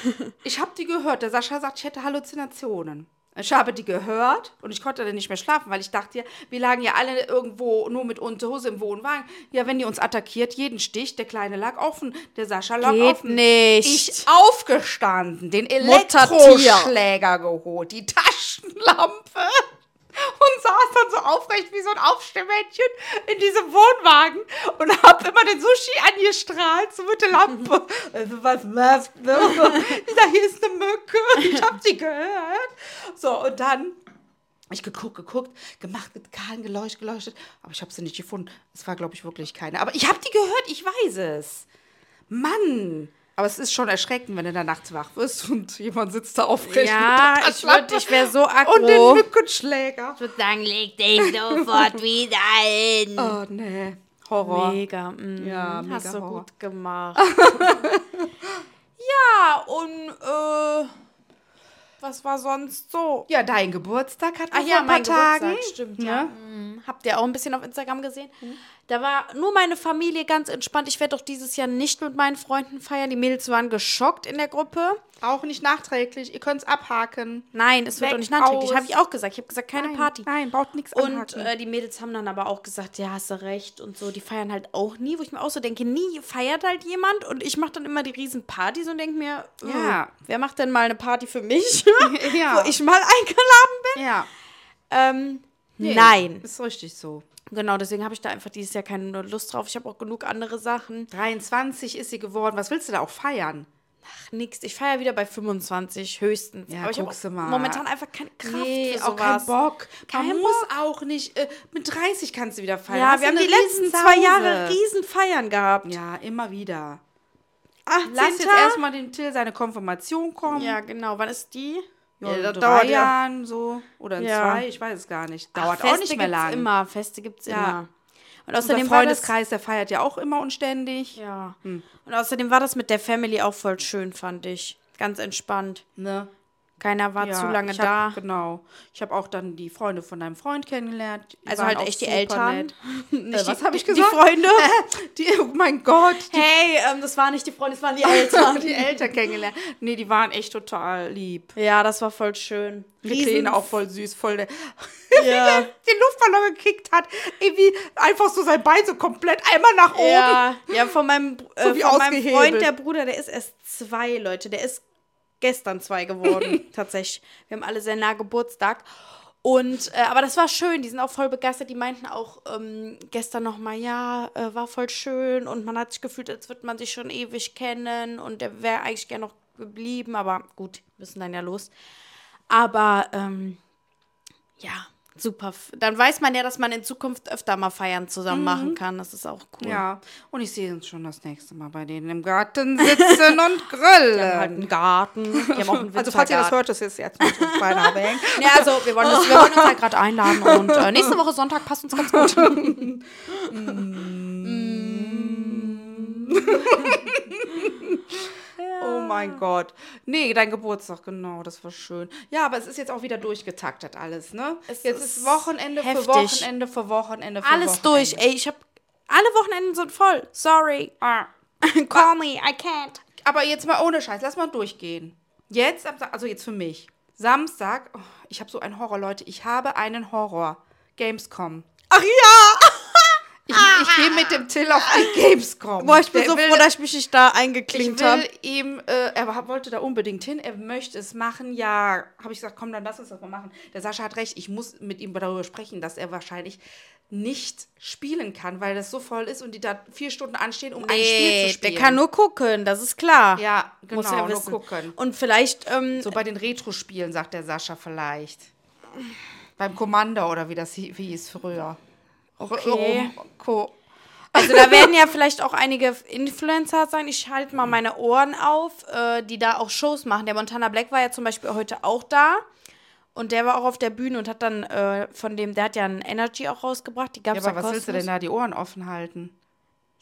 Ich habe die gehört. Der Sascha sagt, ich hätte Halluzinationen. Ich habe die gehört und ich konnte dann nicht mehr schlafen, weil ich dachte ja, wir lagen ja alle irgendwo nur mit Unterhose im Wohnwagen. Ja, wenn die uns attackiert, jeden Stich, der Kleine lag offen, der Sascha lag Geht offen. nicht. Ich aufgestanden, den. Elektroschläger geholt, die Taschenlampe und saß dann so aufrecht wie so ein Aufstehmännchen in diesem Wohnwagen und hab immer den Sushi angestrahlt, so mit der Lampe. Also, was läuft? Ne? Ich sag, hier ist eine Mücke. Ich hab sie gehört. So, und dann ich geguckt, geguckt, gemacht, getan, geleuchtet, geleuchtet, aber ich habe sie nicht gefunden. Es war, glaube ich, wirklich keine. Aber ich habe die gehört, ich weiß es. Mann! Aber es ist schon erschreckend, wenn du da nachts wach wirst und jemand sitzt da aufrecht. Ja, ich würd- ich wär so Und den aggro. Mückenschläger. Ich würde sagen, leg dich sofort wieder hin. Oh, nee. Horror. Mega. Mm, Ja, Hast mega du Horror. gut gemacht. ja, und äh, was war sonst so? Ja, dein Geburtstag hat Ach vor ja, ein paar mein Tagen. Geburtstag, stimmt, ja. Ne? Mm, habt ihr auch ein bisschen auf Instagram gesehen. Mhm. Da war nur meine Familie ganz entspannt. Ich werde doch dieses Jahr nicht mit meinen Freunden feiern. Die Mädels waren geschockt in der Gruppe. Auch nicht nachträglich. Ihr könnt es abhaken. Nein, es wird Weg doch nicht nachträglich. Habe ich auch gesagt. Ich habe gesagt, keine Nein, Party. nein, braucht nichts Und äh, die Mädels haben dann aber auch gesagt, ja, hast du recht und so. Die feiern halt auch nie, wo ich mir auch so denke, nie feiert halt jemand. Und ich mache dann immer die riesen Partys und denke mir, äh, Ja. wer macht denn mal eine Party für mich, Ja. wo ich mal eingeladen bin? Ja. Ähm, Nee, Nein. Ist richtig so. Genau, deswegen habe ich da einfach dieses Jahr keine Lust drauf. Ich habe auch genug andere Sachen. 23 ist sie geworden. Was willst du da auch feiern? Ach, nix. Ich feiere wieder bei 25 höchstens. Ja, Aber ich habe mal. momentan einfach keine Kraft Nee, für auch sowas. kein Bock. Kein Man Bock. muss auch nicht. Äh, mit 30 kannst du wieder feiern. Ja, Hast wir haben die letzten zwei Jahre riesen Feiern gehabt. Ja, immer wieder. 18. Lass jetzt erstmal den Till seine Konfirmation kommen. Ja, genau. Wann ist die? Ja, in das drei dauert ja. Jahren so. Oder in Ja. zwei, ich weiß es gar nicht. Ach, Dauert Feste auch nicht mehr gibt's lang. immer. Feste gibt's Ja. immer. Und Unser außerdem das, Freundeskreis, der feiert ja auch immer und ständig. ja. Hm. Und außerdem war das mit der Family auch voll schön, fand ich. Ganz entspannt. Ne? Keiner war Ja, zu lange da. hab, Genau. Ich habe auch dann die Freunde von deinem Freund kennengelernt. Die Also halt echt die Eltern. Äh, was die- habe ich die gesagt? Freunde? die, oh mein Gott. Die, Hey, ähm, das waren nicht die Freunde, das waren die Eltern. die Eltern kennengelernt. Nee, die waren echt total lieb. ja, das war voll schön. Die Kleine auch voll süß, voll der, Ja. den Luftballon gekickt hat. Irgendwie einfach so sein Bein so komplett einmal nach oben. Ja, ja, von meinem, äh, wie von meinem. Freund, der Bruder, der ist erst zwei, Leute. Der ist gestern zwei geworden, tatsächlich. Wir haben alle sehr nah Geburtstag. Und, äh, aber das war schön, die sind auch voll begeistert. Die meinten auch ähm, gestern nochmal, ja, äh, war voll schön und man hat sich gefühlt, als würde man sich schon ewig kennen und der wäre eigentlich gern noch geblieben, aber gut, müssen dann ja los. Aber, ähm, ja, super. Dann weiß man ja, dass man in Zukunft öfter mal Feiern zusammen machen kann. Das ist auch cool. Mhm. Ja, und ich sehe uns schon das nächste Mal bei denen im Garten sitzen und grillen. Die haben halt einen Garten. Die haben auch einen also falls ihr das hört, das ist jetzt mit uns. Ja, also wir wollen, das, wir wollen uns halt gerade einladen und äh, nächste Woche Sonntag passt uns ganz gut. Oh mein Gott. Nee, dein Geburtstag, genau, das war schön. Ja, aber es ist jetzt auch wieder durchgetaktet alles, ne? Es jetzt ist ist Wochenende für heftig. Wochenende für Wochenende für Alles Wochenende. durch. Ey, ich hab alle Wochenenden sind voll. Sorry. Ah. Call me, I can't. Aber jetzt mal ohne Scheiß, lass mal durchgehen. Jetzt, also jetzt für mich. Samstag, oh, ich habe so einen Horror, Leute. Ich habe einen Horror. Gamescom. Ach ja! Ich, ich gehe mit dem Till auf die Gamescom. Boah, ich bin Der so will- froh, dass ich mich nicht da Ich eingeklinkt will habe. ihm, äh, er wollte da unbedingt hin, er möchte es machen, ja, habe ich gesagt, komm, dann lass uns das mal machen. Der Sascha hat recht, ich muss mit ihm darüber sprechen, dass er wahrscheinlich nicht spielen kann, weil das so voll ist und die da vier Stunden anstehen, um ein Spiel zu spielen. der kann nur gucken, das ist klar. ja, genau, Muss er nur wissen. gucken. Und vielleicht, ähm, So bei den Retro-Spielen, sagt der Sascha vielleicht. Beim Commander oder wie das hi- wie hieß früher. Okay. Rom- Co Also da werden ja vielleicht auch einige Influencer sein. Ich halte mal meine Ohren auf, äh, die da auch Shows machen. Der Montana Black war ja zum Beispiel heute auch da. Und der war auch auf der Bühne und hat dann äh, von dem, der hat ja ein Energy auch rausgebracht. Die gab Ja, aber was willst du kostenlos. denn da die Ohren offen halten?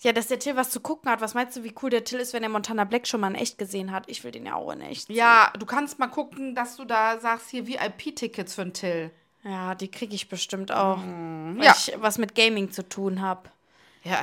Ja, dass der Till was zu gucken hat. Was meinst du, wie cool der Till ist, wenn der Montana Black schon mal in echt gesehen hat? Ich will den ja auch in echt. sehen. Ja, du kannst mal gucken, dass du da sagst, hier VIP-Tickets für einen Till. Ja, die kriege ich bestimmt auch. Weil Mhm. Ja. ich was mit Gaming zu tun habe. Ja,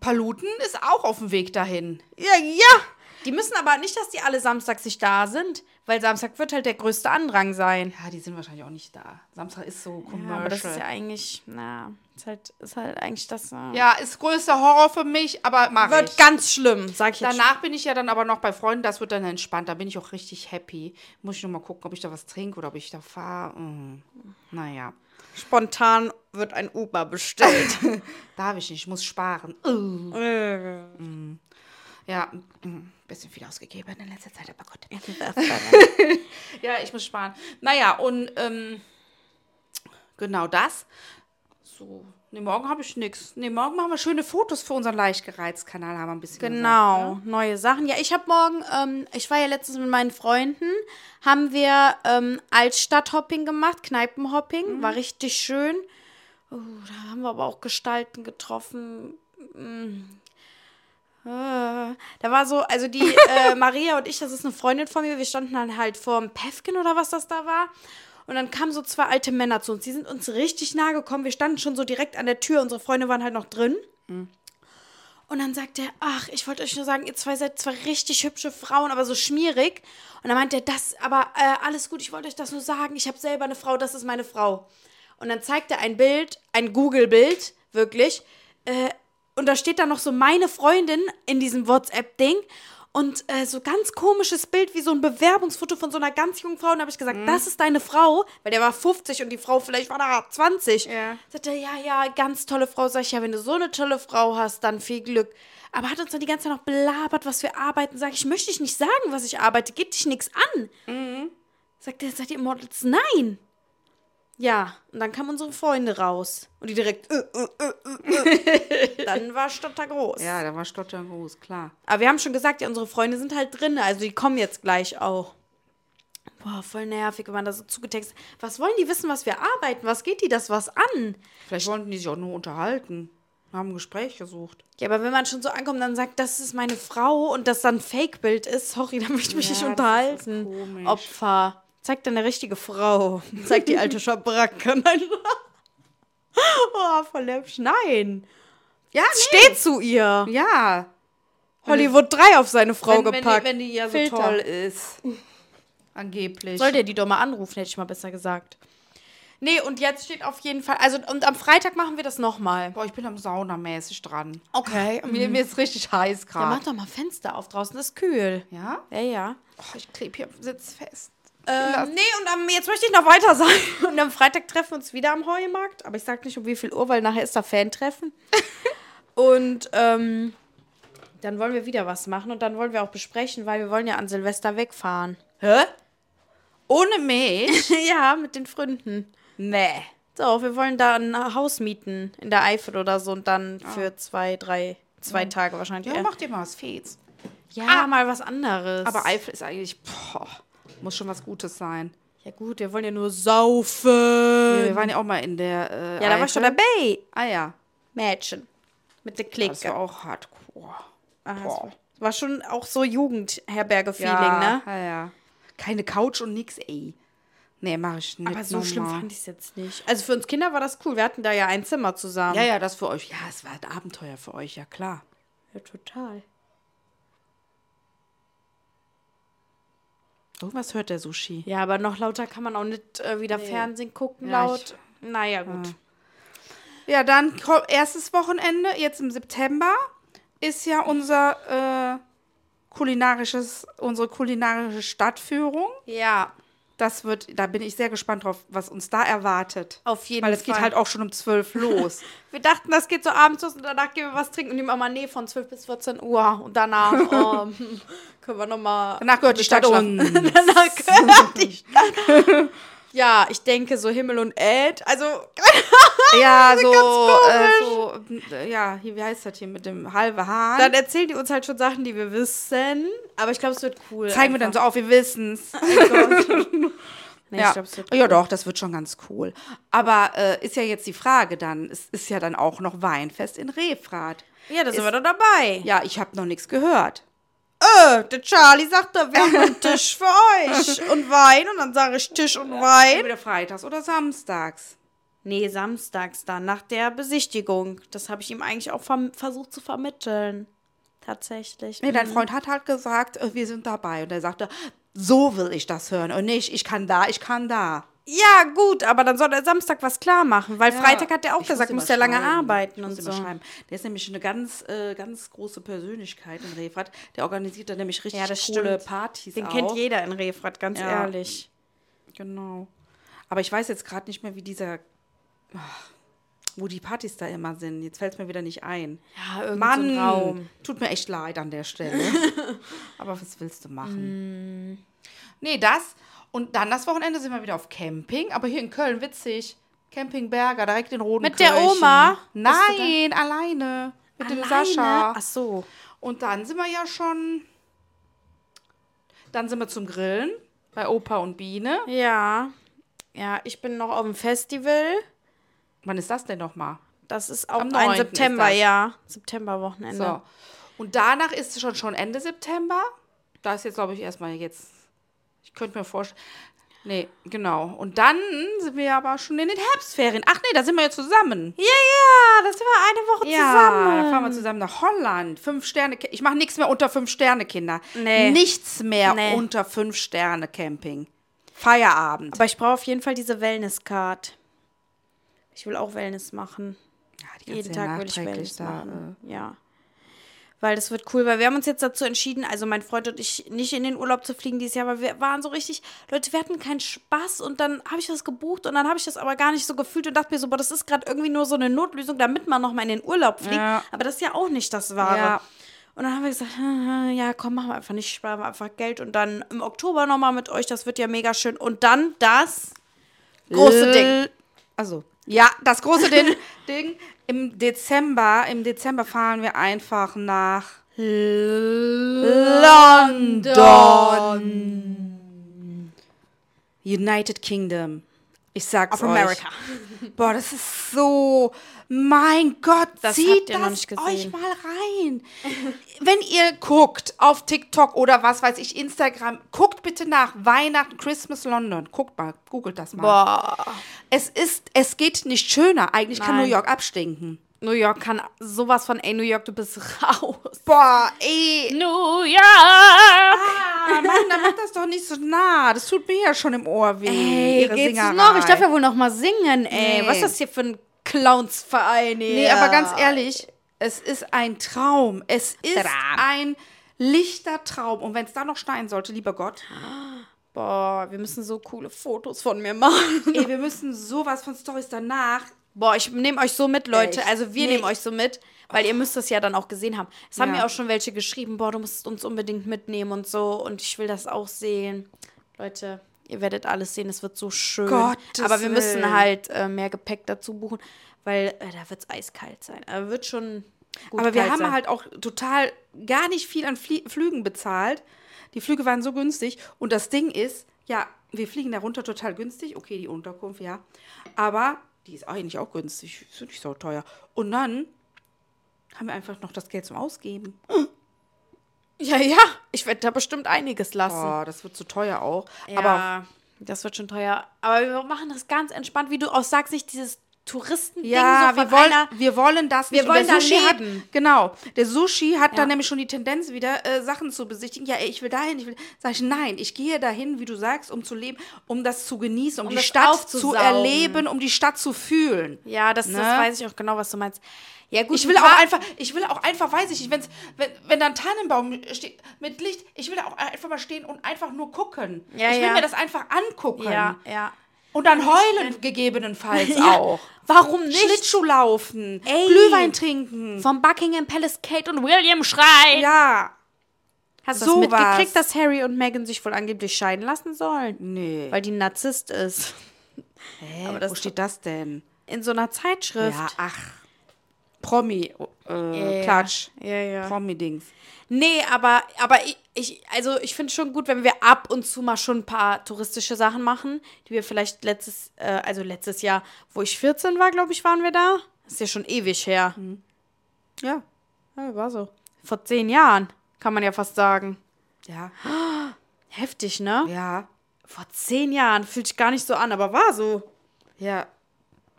Paluten ist auch auf dem Weg dahin. Ja, ja. Die müssen aber nicht, dass die alle Samstag sich da sind, weil Samstag wird halt der größte Andrang sein. Ja, die sind wahrscheinlich auch nicht da. Samstag ist so Ja, commercial. aber das ist ja eigentlich, na, ist halt, ist halt eigentlich das. Äh, Ja, ist größter Horror für mich, aber mach wird ich. ganz schlimm, sag ich jetzt. Danach bin ich ja dann aber noch bei Freunden, das wird dann entspannt. Da bin ich auch richtig happy. Muss ich nur mal gucken, ob ich da was trinke oder ob ich da fahre. Mm. Naja, Spontan wird ein Uber bestellt. darf ich nicht, ich muss sparen. Uh. Äh. Ja, mm, bisschen viel ausgegeben in letzter Zeit, aber gut. Ja, ich muss sparen. Naja, und ähm, genau das. So, ne, morgen habe ich nichts. Ne, morgen machen wir schöne Fotos für unseren Leichtgereizt-Kanal, haben wir ein bisschen Genau, gesagt, neue Sachen. Ja, ich habe morgen, ähm, ich war ja letztens mit meinen Freunden, haben wir ähm, Altstadthopping gemacht, Kneipenhopping, war richtig schön. Oh, da haben wir aber auch Gestalten getroffen. Äh, Da war so, also die äh, Maria und ich, das ist eine Freundin von mir, wir standen dann halt vor dem Päfken oder was das da war. Und dann kamen so zwei alte Männer zu uns. Die sind uns richtig nahe gekommen. Wir standen schon so direkt an der Tür. Unsere Freunde waren halt noch drin. Und dann sagt er, ach, ich wollte euch nur sagen, ihr zwei seid zwar richtig hübsche Frauen, aber so schmierig. Und dann meint er, das, aber äh, alles gut, ich wollte euch das nur sagen. Ich habe selber eine Frau, das ist meine Frau. Und dann zeigt er ein Bild, ein Google-Bild, wirklich. Äh, und da steht dann noch so meine Freundin in diesem WhatsApp-Ding. Und äh, so ganz komisches Bild, wie so ein Bewerbungsfoto von so einer ganz jungen Frau. Und da habe ich gesagt, das ist deine Frau, weil der war 50 und die Frau vielleicht war da 20. Ja. Sagt er, ja, ja, ganz tolle Frau. Sag ich, ja, wenn du so eine tolle Frau hast, dann viel Glück. Aber hat uns dann die ganze Zeit noch belabert, was wir arbeiten. Sag ich, möchte ich nicht sagen, was ich arbeite. Geht dich nichts an. Sagt er, seid ihr Models? Nein. Ja, und dann kamen unsere Freunde raus. Und die direkt, äh, äh, äh, äh. Dann war Stotter groß. Ja, da war Stotter groß, klar. Aber wir haben schon gesagt, ja, unsere Freunde sind halt drin. Also die kommen jetzt gleich auch. Boah, voll nervig, wenn man da so zugetextet. Was wollen die wissen, was wir arbeiten? Was geht die das was an? Vielleicht wollten die sich auch nur unterhalten. Haben ein Gespräch gesucht. Ja, aber wenn man schon so ankommt und dann sagt, das ist meine Frau und das dann ein Fake-Bild ist, sorry, dann möchte ich mich Ja, nicht das ist unterhalten. komisch. Opfer. Zeig deine richtige Frau. Zeig die alte Schabracke. Nein. Oh, voll läppisch. Nein. Ja, Steht zu ihr. Ja. Hollywood 3 auf seine Frau wenn, wenn, gepackt. die, wenn die ja so Filter. toll ist. Angeblich. Soll der die doch mal anrufen, hätte ich mal besser gesagt. Nee, und jetzt steht auf jeden Fall, also und am Freitag machen wir das nochmal. Boah, ich bin am saunamäßig dran. Okay. Mir, mir ist richtig heiß Ja, mach gerade. doch mal Fenster auf draußen, das ist kühl. Ja? Ja, ja. Oh, ich klebe hier am Sitz fest. Ähm, nee, und am, jetzt möchte ich noch weiter sagen. Und am Freitag treffen wir uns wieder am Heumarkt. Aber ich sag nicht um wie viel Uhr, weil nachher ist da Fan-Treffen. und ähm, dann wollen wir wieder was machen und dann wollen wir auch besprechen, weil wir wollen ja an Silvester wegfahren. Hä? Ohne mich? ja, mit den Freunden. nee. So, wir wollen da ein Haus mieten in der Eifel oder so und dann für zwei, drei, zwei Tage wahrscheinlich. Ja, eher. mach dir mal was Fets. ja mal was anderes. Aber Eifel ist eigentlich, boah, muss schon was Gutes sein. ja gut, wir wollen ja nur saufen. Ja, wir waren ja auch mal in der äh, ja, da war ich schon Eifel. dabei. Ah ja, Mädchen. Mit der das Clique. war auch hardcore. Ah, das war, war schon auch so Jugendherberge-Feeling, ja, ne? Ja, ja. Keine Couch und nix, ey. Nee, mach ich nicht. Aber so schlimm nochmal. fand ich es jetzt nicht. Also für uns Kinder war das cool. Wir hatten da ja ein Zimmer zusammen. Ja, ja, das für euch. Ja, es war ein Abenteuer für euch, ja klar. ja total. Irgendwas hört der Sushi. Ja, aber noch lauter kann man auch nicht äh, wieder Fernsehen gucken, Ja, laut. naja, gut. Ja, dann ko- erstes Wochenende, jetzt im September, ist ja unser äh, kulinarisches, unsere kulinarische Stadtführung. Ja, Das wird, da bin ich sehr gespannt drauf, was uns da erwartet. auf jeden Weil es Fall. geht halt auch schon um 12 los. Wir dachten, das geht so abends los und danach gehen wir was trinken und die Mama, nee, von 12 bis 14 Uhr. Und danach ähm, können wir nochmal. Danach gehört die Stadt uns. danach gehört die Stadt. Ja, ich denke so Himmel und Erd. Also, ja, so, äh, so, äh, ja, hier, wie heißt das hier mit dem halbe Hahn? dann erzählen die uns halt schon Sachen, die wir wissen. Aber ich glaube, es wird cool. Zeigen wir dann so auf, wir wissen's. Nee, ja. ich glaube, es wird cool. ja, doch, das wird schon ganz cool. Aber äh, ist ja jetzt die Frage dann, es ist ja dann auch noch Weinfest in Refrath. Ja, da sind wir doch dabei. Ja, ich habe noch nichts gehört. Äh, der Charlie sagte, wir haben einen Tisch für euch und Wein. Und dann sage ich Tisch und Wein. Entweder freitags oder samstags. Nee, samstags dann, nach der Besichtigung. Das habe ich ihm eigentlich auch versucht zu vermitteln. Tatsächlich. Nee, dein Freund hat halt gesagt, äh, wir sind dabei. Und er sagte, so will ich das hören. Und nicht, ich kann da, ich kann da. Ja, gut, aber dann soll er Samstag was klar machen, weil Ja, Freitag hat er auch gesagt, muss er lange arbeiten und so. schreiben. Der ist nämlich eine ganz, äh, ganz große Persönlichkeit in Refrath. Der organisiert da nämlich richtig Ja, das coole stimmt. Partys Den auch. kennt jeder in Refrath, ganz Ja. ehrlich. Genau. Aber ich weiß jetzt gerade nicht mehr, wie dieser, ach, wo die Partys da immer sind. Jetzt fällt es mir wieder nicht ein. Ja, irgendein Mann, so Raum. tut mir echt leid an der Stelle. Aber was willst du Mm. machen? Nee, das. Und dann das Wochenende sind wir wieder auf Camping. Aber hier in Köln, witzig. Camping Berger, direkt in Rodenkirchen. Mit der Oma? Nein, alleine. Mit dem Sascha. Ach so. Und dann sind wir ja schon. Dann sind wir zum Grillen bei Opa und Biene. Ja. Ja, ich bin noch auf dem Festival. Wann ist das denn nochmal? Das ist auch Am ein 9. ist September, ja. Septemberwochenende. So. Und danach ist es schon, schon Ende September. Da ist jetzt, glaube ich, erstmal jetzt. Ich könnte mir vorstellen. Nee, genau. Und dann sind wir aber schon in den Herbstferien. Ach nee, da sind wir ja zusammen. Ja, ja, das sind wir eine Woche Ja, zusammen. da fahren wir zusammen nach Holland. Fünf Sterne. Ich mache nichts mehr unter fünf Sterne, Kinder. Nee. Nichts mehr Nee. unter fünf Sterne Camping. Feierabend. Aber ich brauche auf jeden Fall diese Wellness-Card. Ich will auch Wellness machen. Ja, Jeden Tag will ich Wellness da, machen. Ja. Weil das wird cool, weil wir haben uns jetzt dazu entschieden, also mein Freund und ich, nicht in den Urlaub zu fliegen dieses Jahr, weil wir waren so richtig, Leute, wir hatten keinen Spaß und dann habe ich das gebucht und dann habe ich das aber gar nicht so gefühlt und dachte mir so, boah, das ist gerade irgendwie nur so eine Notlösung, damit man nochmal in den Urlaub fliegt. Ja. Aber das ist ja auch nicht das Wahre. Ja. Und dann haben wir gesagt, ja, komm, machen wir einfach nicht, sparen wir einfach Geld und dann im Oktober nochmal mit euch, das wird ja mega schön. Und dann das große Ding. Also, ja, das große Ding, Ding. Im Dezember, im Dezember fahren wir einfach nach London. United Kingdom. Ich sag's Of euch. America. Boah, das ist so. Mein Gott, Das zieht das euch mal rein. Wenn ihr guckt auf TikTok oder was weiß ich, Instagram, guckt bitte nach Weihnachten, Christmas London. Guckt mal, googelt das mal. Boah. Es ist, es geht nicht schöner. Eigentlich kann Nein. New York abstinken. New York kann sowas von, ey, New York, du bist raus. Boah, ey. New York! Ah, Mann, dann mach das doch nicht so nah. Das tut mir ja schon im Ohr weh. Ey, geht's Singerei. noch? Ich darf ja wohl noch mal singen, ey. Nee. Was ist das hier für ein Clownsverein, ey? Nee, aber ganz ehrlich, es ist ein Traum. Es ist Traum. ein lichter Traum. Und wenn es da noch schneien sollte, lieber Gott, Boah, wir müssen so coole Fotos von mir machen. ey, wir müssen sowas von Stories danach. Boah, ich nehme euch so mit, Leute. Echt? Also wir Nee. nehmen euch so mit, weil ihr müsst das ja dann auch gesehen haben. Es haben Ja. mir auch schon welche geschrieben, boah, du musst uns unbedingt mitnehmen und so. Und ich will das auch sehen. Leute, ihr werdet alles sehen, es wird so schön. Gottes Aber wir müssen halt äh, mehr Gepäck dazu buchen, weil äh, da wird es eiskalt sein. Aber wird schon gut Aber wir haben sein. halt auch total gar nicht viel an Flie Flügen bezahlt. Die Flüge waren so günstig. Und das Ding ist, ja, wir fliegen da runter total günstig. Okay, die Unterkunft, ja. Aber die ist eigentlich auch günstig. Ist nicht so teuer. Und dann haben wir einfach noch das Geld zum Ausgeben. Ja, ja, ich werde da bestimmt einiges lassen. Oh, das wird zu teuer auch. Ja, Aber das wird schon teuer. Aber wir machen das ganz entspannt, wie du auch sagst, nicht dieses Touristending ja, so wir wollen, wir wollen das Wir nicht. Und wollen da Sushi leben. Hat, genau. Der Sushi hat Ja. dann nämlich schon die Tendenz wieder, äh, Sachen zu besichtigen. Ja, ey, ich will dahin, ich will. Sag ich, nein, ich gehe dahin, wie du sagst, um zu leben, um das zu genießen, um, Um die das Stadt zu erleben, um die Stadt zu fühlen. Ja, das, Ne? das weiß ich auch genau, was du meinst. Ja, gut, Ich will auch einfach, ich will auch einfach, weiß ich nicht, wenn's, wenn, wenn da ein Tannenbaum steht mit Licht, ich will da auch einfach mal stehen und einfach nur gucken. Ja, ich will ja. mir das einfach angucken. Ja, ja. Und dann heulen gegebenenfalls Ja, auch. Warum nicht? Schlittschuh laufen, Ey. Glühwein trinken. Vom Buckingham Palace Kate und William schreien. Ja. Hast du sowas. das mitgekriegt, dass Harry und Meghan sich wohl angeblich scheiden lassen sollen? Nee. Weil die ein Narzisst ist. Hä, aber das wo steht das denn? In so einer Zeitschrift. Ja, ach. Promi, äh, Ja. Ja. Promi-Dings. Nee, aber, aber ich, ich, also ich finde schon gut, wenn wir ab und zu mal schon ein paar touristische Sachen machen, die wir vielleicht letztes, äh, also letztes Jahr, wo ich 14 war, glaube ich, waren wir da. Das ist ja schon ewig her. Ja. Ja, war so. Vor zehn Jahren, kann man ja fast sagen. Ja. Heftig, ne? Ja. Vor zehn Jahren, fühlt sich gar nicht so an, aber war so. Ja.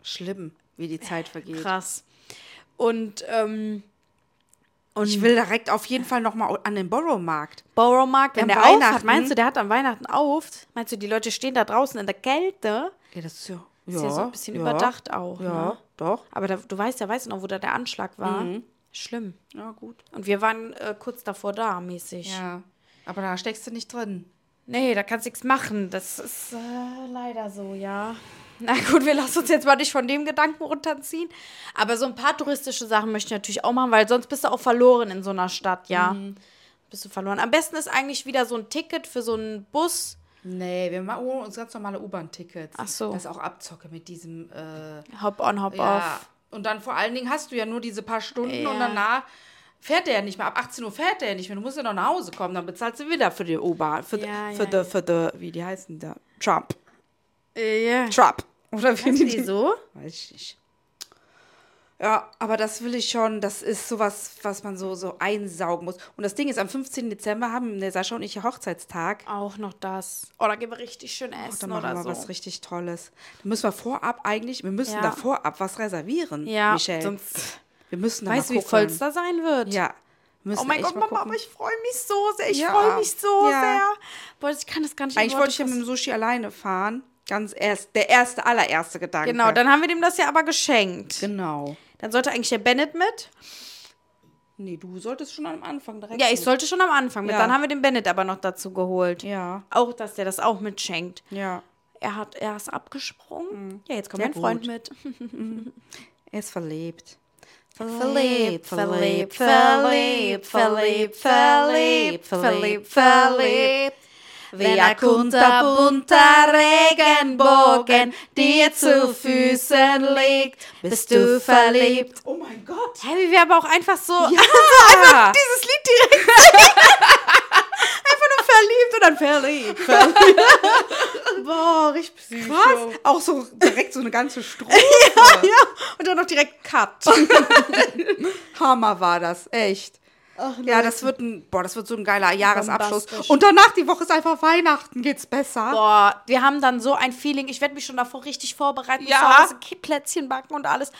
Schlimm, wie die Zeit vergeht. Krass. Und, ähm, und Ich will direkt auf jeden Fall noch mal an den Borough-Markt. Borough-Markt, wenn der hat, Weihnachten- meinst du, der hat am Weihnachten auf? Meinst du, die Leute stehen da draußen in der Kälte? Ja, das ist ja... Ist ja so ein bisschen überdacht auch, Ja, ne? doch. Aber da, du weißt ja, weißt du noch, wo da der Anschlag war? Schlimm. Ja, gut. Und wir waren äh, kurz davor da, mäßig. Ja. Aber da steckst du nicht drin. Nee, da kannst du nichts machen. Das ist äh, leider so, ja. Na gut, wir lassen uns jetzt mal nicht von dem Gedanken runterziehen. Aber so ein paar touristische Sachen möchte ich natürlich auch machen, weil sonst bist du auch verloren in so einer Stadt, ja. Bist du verloren. Am besten ist eigentlich wieder so ein Ticket für so einen Bus. Nee, wir machen uns ganz normale U-Bahn-Tickets. Ach so. Das ist auch Abzocke mit diesem... Äh, Hop on, hop Ja, off. und dann vor allen Dingen hast du ja nur diese paar Stunden Ja. und danach fährt der ja nicht mehr. Ab 18 Uhr fährt der ja nicht mehr. Du musst ja noch nach Hause kommen, dann bezahlst du wieder für die U-Bahn. Für, Ja, die- für, die, für die, wie die heißen da? Trump. Ja. Trump. Oder wie Heißen die so? Weiß ich nicht. Ja, aber das will ich schon. Das ist sowas, was man so, so einsaugen muss. Und das Ding ist, am 15. Dezember haben der Sascha und ich ja Hochzeitstag. Auch noch das. Oh, da gehen wir richtig schön essen dann machen oder wir so. was richtig Tolles. Da müssen wir vorab eigentlich, wir müssen Ja. da vorab was reservieren, ja, Michelle. sonst wir müssen da weißt du, wie voll es da sein wird. Ja. müssen Oh mein Gott, Mama, aber ich freue mich so sehr. Ich Ja. freue mich so Ja. sehr. Boah, ich kann das gar nicht Eigentlich wollte ich ja mit dem Sushi alleine fahren. Ganz erst, der erste, allererste Gedanke. Genau, dann haben wir dem das ja aber geschenkt. Genau. Dann sollte eigentlich der Bennett mit. Nee, du solltest schon am Anfang direkt. Ja, ich mit. sollte schon am Anfang mit. Ja. Dann haben wir den Bennett aber noch dazu geholt. Ja, Auch, dass der das auch mitschenkt. ja. Er hat, er ist abgesprungen. Ja, jetzt kommt mein Freund mit. Er ist verliebt. Verliebt, verliebt, verliebt, verliebt, verliebt, verliebt, verliebt. Wie ein kunterbunter Regenbogen dir zu Füßen liegt, bist du verliebt. Oh mein Gott. Hä, wie wir aber auch einfach so Ja. einfach dieses Lied direkt Einfach nur verliebt und dann verliebt. verliebt. Boah, richtig psycho. Was? Auch so direkt so eine ganze Strophe. Ja, ja. Und dann noch direkt Cut. Hammer war das, echt. Ja, das wird ein, boah, das wird so ein geiler Jahresabschluss. Und danach die Woche ist einfach Weihnachten, geht's besser. Boah, wir haben dann so ein Feeling. Ich werde mich schon davor richtig vorbereiten. Ja. Zu Hause Plätzchen backen und alles.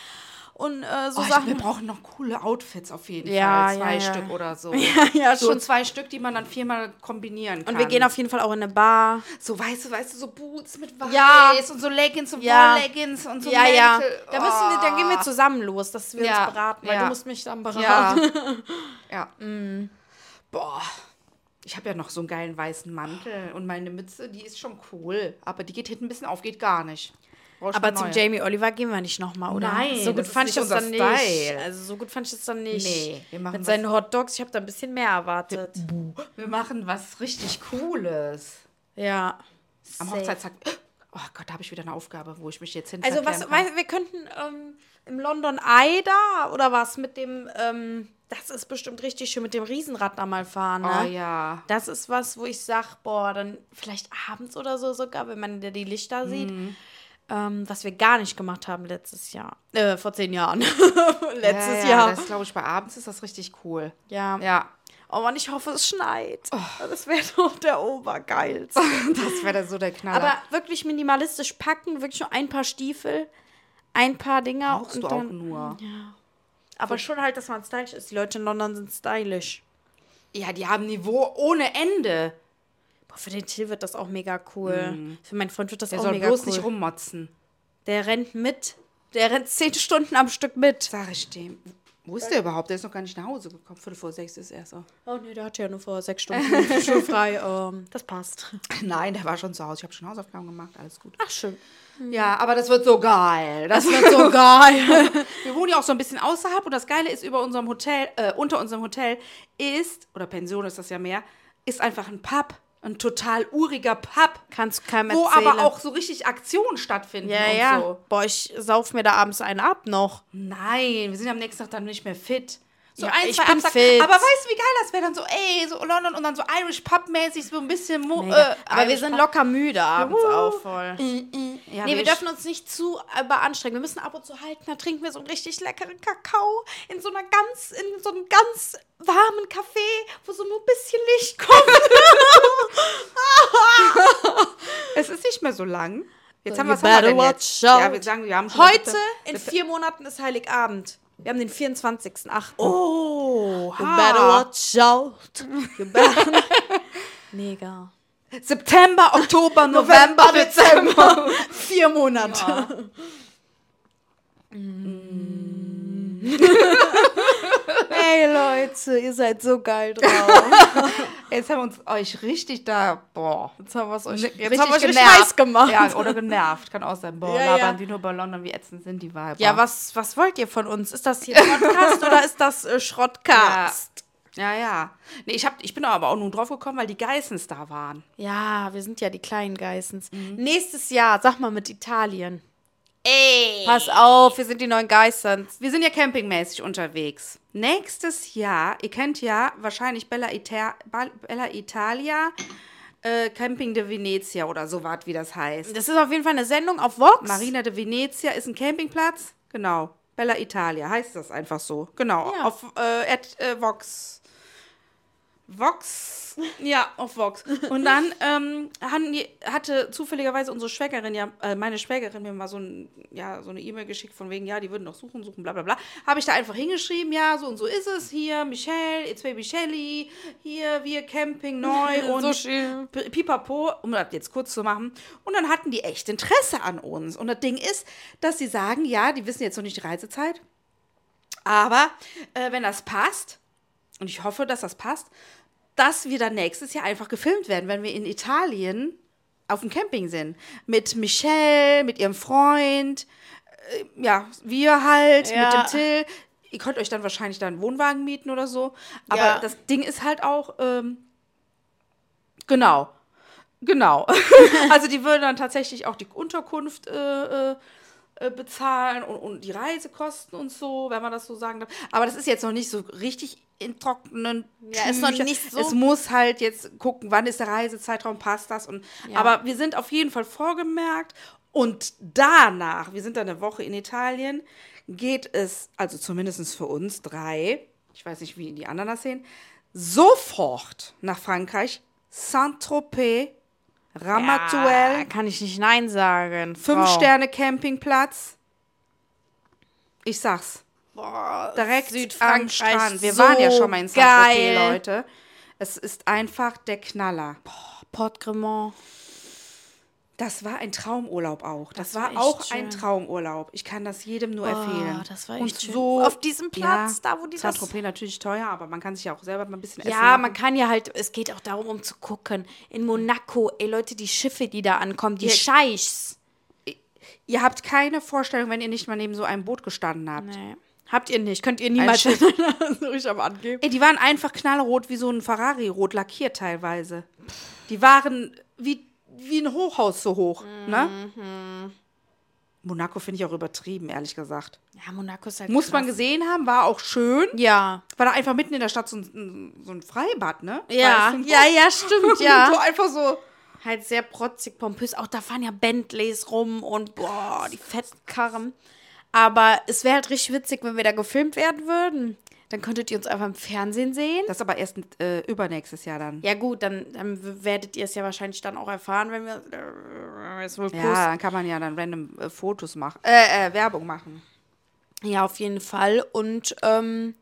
Und äh, so Oh, Sachen. wir brauchen noch coole Outfits auf jeden Ja, Fall. Zwei ja, ja. Stück oder so. Ja, ja, so schon. zwei Stück, die man dann viermal kombinieren kann. und wir gehen auf jeden Fall auch in eine Bar. so weißt du, weißt du, so Boots mit Weiß Ja. und so Leggings und Ja. Wollleggings und so ja, ja. Mäntel. Da müssen wir, dann gehen wir Oh. zusammen los, dass wir Ja, uns beraten, weil ja. du musst mich dann beraten. Ja. ja. Boah. Ich habe ja noch so einen geilen weißen Mantel und meine Mütze, die ist schon cool. Aber die geht hinten ein bisschen auf, geht gar nicht. Aber zum. Jamie Oliver gehen wir nicht nochmal, oder? Nein, so gut das ist fand ich nicht das dann nicht. Style. Also so gut fand ich das dann nicht. Nee, wir machen Mit seinen Hotdogs, ich habe da ein bisschen mehr erwartet. Wir machen was richtig Cooles. Ja. Am Safe. Hochzeitstag. Oh Gott, da habe ich wieder eine Aufgabe, wo ich mich jetzt hin Also was, kann. wir könnten ähm, im London Eye da oder was mit dem, ähm, das ist bestimmt richtig schön, mit dem Riesenrad da mal fahren, ne? Oh ja. Das ist was, wo ich sag, boah, dann vielleicht abends oder so sogar, wenn man die Lichter sieht. Mhm. Ähm, was wir gar nicht gemacht haben letztes Jahr. Äh, vor zehn Jahren. letztes ja, ja, Jahr. Das glaube ich, bei abends ist das richtig cool. ja. Ja. Oh Mann, ich hoffe, es schneit. Das wäre doch der Obergeilste. Das wäre so der Knaller. Aber wirklich minimalistisch packen, wirklich nur ein paar Stiefel, ein paar Dinger. brauchst und du auch dann, nur. Aber schon halt, dass man stylisch ist. Die Leute in London sind stylisch. Ja, die haben Niveau ohne Ende. Boah, für den Till wird das auch mega cool. Für meinen Freund wird das Der auch soll mega bloß cool. nicht rummotzen. Der rennt mit. Der rennt zehn Stunden am Stück mit. Sag ich dem. Wo ist der überhaupt? Der ist noch gar nicht nach Hause gekommen. Viertel vor sechs ist er so. Oh nee, der hatte ja nur vor sechs Stunden schulfrei. Ähm, das passt. Nein, der war schon zu Hause. Ich habe schon Hausaufgaben gemacht. Alles gut. Ach, schön. Ja, aber das wird so geil. Das wird so geil. Wir wohnen ja auch so ein bisschen außerhalb und das Geile ist, über unserem Hotel, äh, unter unserem Hotel ist, oder Pension ist das ja mehr, ist einfach ein Pub. Ein total uriger Pub. Kannst du keinem Wo erzählen. aber auch so richtig Aktionen stattfinden Ja, und ja. so. Boah, ich sauf mir da abends einen ab noch. Nein, wir sind am nächsten Tag dann nicht mehr fit. So Ja, ein, zwei Absagen. Aber weißt du, wie geil das wäre dann so, ey, so London und dann so Irish Pub-mäßig, so ein bisschen. Mo Mega. äh, aber wir Irish sind Pub. locker müde abends Juhu. auch voll. Ja, nee, wir dürfen uns nicht zu überanstrengen. Wir müssen ab und zu halten. Da trinken wir so einen richtig leckeren Kakao in so einer ganz, in so einem ganz warmen Café, wo so nur ein bisschen Licht kommt. Es ist nicht mehr so lang. Jetzt So, haben wir wir out. Ja, wir sagen, wir haben Heute, in vier Monaten, ist Heiligabend. Wir haben den 24.8. Oh, You better watch out. You better... Mega. September, Oktober, November, Dezember. Vier Monate. Ey Leute, ihr seid so geil drauf. Jetzt haben wir uns euch richtig da, boah. Jetzt haben wir es euch, Jetzt jetzt haben wir euch richtig heiß gemacht. Ja, oder genervt. Kann auch sein. Boah, Ja, ja. labern die nur bei London, wie ätzend sind die Weiber. Ja, was, was wollt ihr von uns? Ist das hier Podcast oder ist das äh, Schrottcast? Ja, ja. Nee, ich, hab, ich bin aber auch nur drauf gekommen, weil die Geissens da waren. Ja. wir sind ja die kleinen Geissens. Nächstes Jahr, sag mal mit Italien. Ey. Pass auf, wir sind die neuen Geissens. Wir sind ja campingmäßig unterwegs. Nächstes Jahr, ihr kennt ja wahrscheinlich Bella, Ita Bella Italia, äh, Camping de Venezia oder so was, wie das heißt. Das ist auf jeden Fall eine Sendung auf Vox. Marina de Venezia ist ein Campingplatz. Genau. Bella Italia, heißt das einfach so. Genau, Ja. auf äh, at, äh, Vox. Vox? Ja, auf Vox. Und dann ähm, die, hatte zufälligerweise unsere Schwägerin, ja, äh, meine Schwägerin mir mal so, ein, ja, so eine E-Mail geschickt von wegen, ja, die würden noch suchen, suchen, bla bla bla. Habe ich da einfach hingeschrieben, ja, so und so ist es hier, Michelle, it's baby Shelly, hier, wir Camping neu und So schön. Pipapo, um das jetzt kurz zu machen. Und dann hatten die echt Interesse an uns. Und das Ding ist, dass sie sagen, ja, die wissen jetzt noch nicht die Reisezeit, aber äh, wenn das passt, und ich hoffe, dass das passt, dass wir dann nächstes Jahr einfach gefilmt werden, wenn wir in Italien auf dem Camping sind. Mit Michelle, mit ihrem Freund, äh, ja, wir halt, Ja. mit dem Till. Ihr könnt euch dann wahrscheinlich dann einen Wohnwagen mieten oder so. Aber Ja. das Ding ist halt auch, ähm, genau. Genau. also die würden dann tatsächlich auch die Unterkunft äh, äh, bezahlen und, und die Reisekosten und so, wenn man das so sagen darf. Aber das ist jetzt noch nicht so richtig in trockenen Ja, ist noch nicht so- Es muss halt jetzt gucken, wann ist der Reisezeitraum, passt das. Und, Aber wir sind auf jeden Fall vorgemerkt. Und danach, wir sind dann eine Woche in Italien, geht es, also zumindest für uns drei, ich weiß nicht, wie die anderen das sehen, sofort nach Frankreich, Saint-Tropez, Ramatuelle, Ja, kann ich nicht Nein sagen. Fünf Frau. Sterne Campingplatz. Ich sag's. Boah, Direkt Südfrankreich, am Strand. Wir so waren ja schon mal in Saint-Tropez, geil. Leute. Es ist einfach der Knaller. Port Cremont. Das war ein Traumurlaub auch. Das, Das war, war auch ein schön. Traumurlaub. Ich kann das jedem nur empfehlen. das war Und echt schön. so Auf diesem Platz, da, wo die das- Saint-Tropez natürlich teuer, aber man kann sich ja auch selber mal ein bisschen essen Ja, machen. man kann ja halt, es geht auch darum, um zu gucken. In Monaco, ey Leute, die Schiffe, die da ankommen, die Ja. Scheichs. Ihr habt keine Vorstellung, wenn ihr nicht mal neben so einem Boot gestanden habt. Nee. Habt ihr nicht, könnt ihr niemals so ich am angeben. Ey, die waren einfach knallrot wie so ein Ferrari, rot lackiert teilweise. Die waren wie, wie ein Hochhaus so hoch, ne? Mhm. Monaco finde ich auch übertrieben, ehrlich gesagt. Ja, Monaco ist halt Muss man krass. gesehen haben, war auch schön. Ja. War da einfach mitten in der Stadt so ein, so ein Freibad, ne? Ja, ja, ja, stimmt, So ja. einfach so. halt sehr protzig, pompös. Auch da fahren ja Bentleys rum und boah, die fetten Karren. Aber es wäre halt richtig witzig, wenn wir da gefilmt werden würden. Dann könntet ihr uns einfach im Fernsehen sehen. Das ist aber erst äh, übernächstes Jahr dann. ja gut, dann, dann werdet ihr es ja wahrscheinlich dann auch erfahren, wenn wir äh, es wohl posten. Ja, dann kann man ja dann random äh, Fotos machen, äh, äh, Werbung machen. Ja, auf jeden Fall. Und ähm,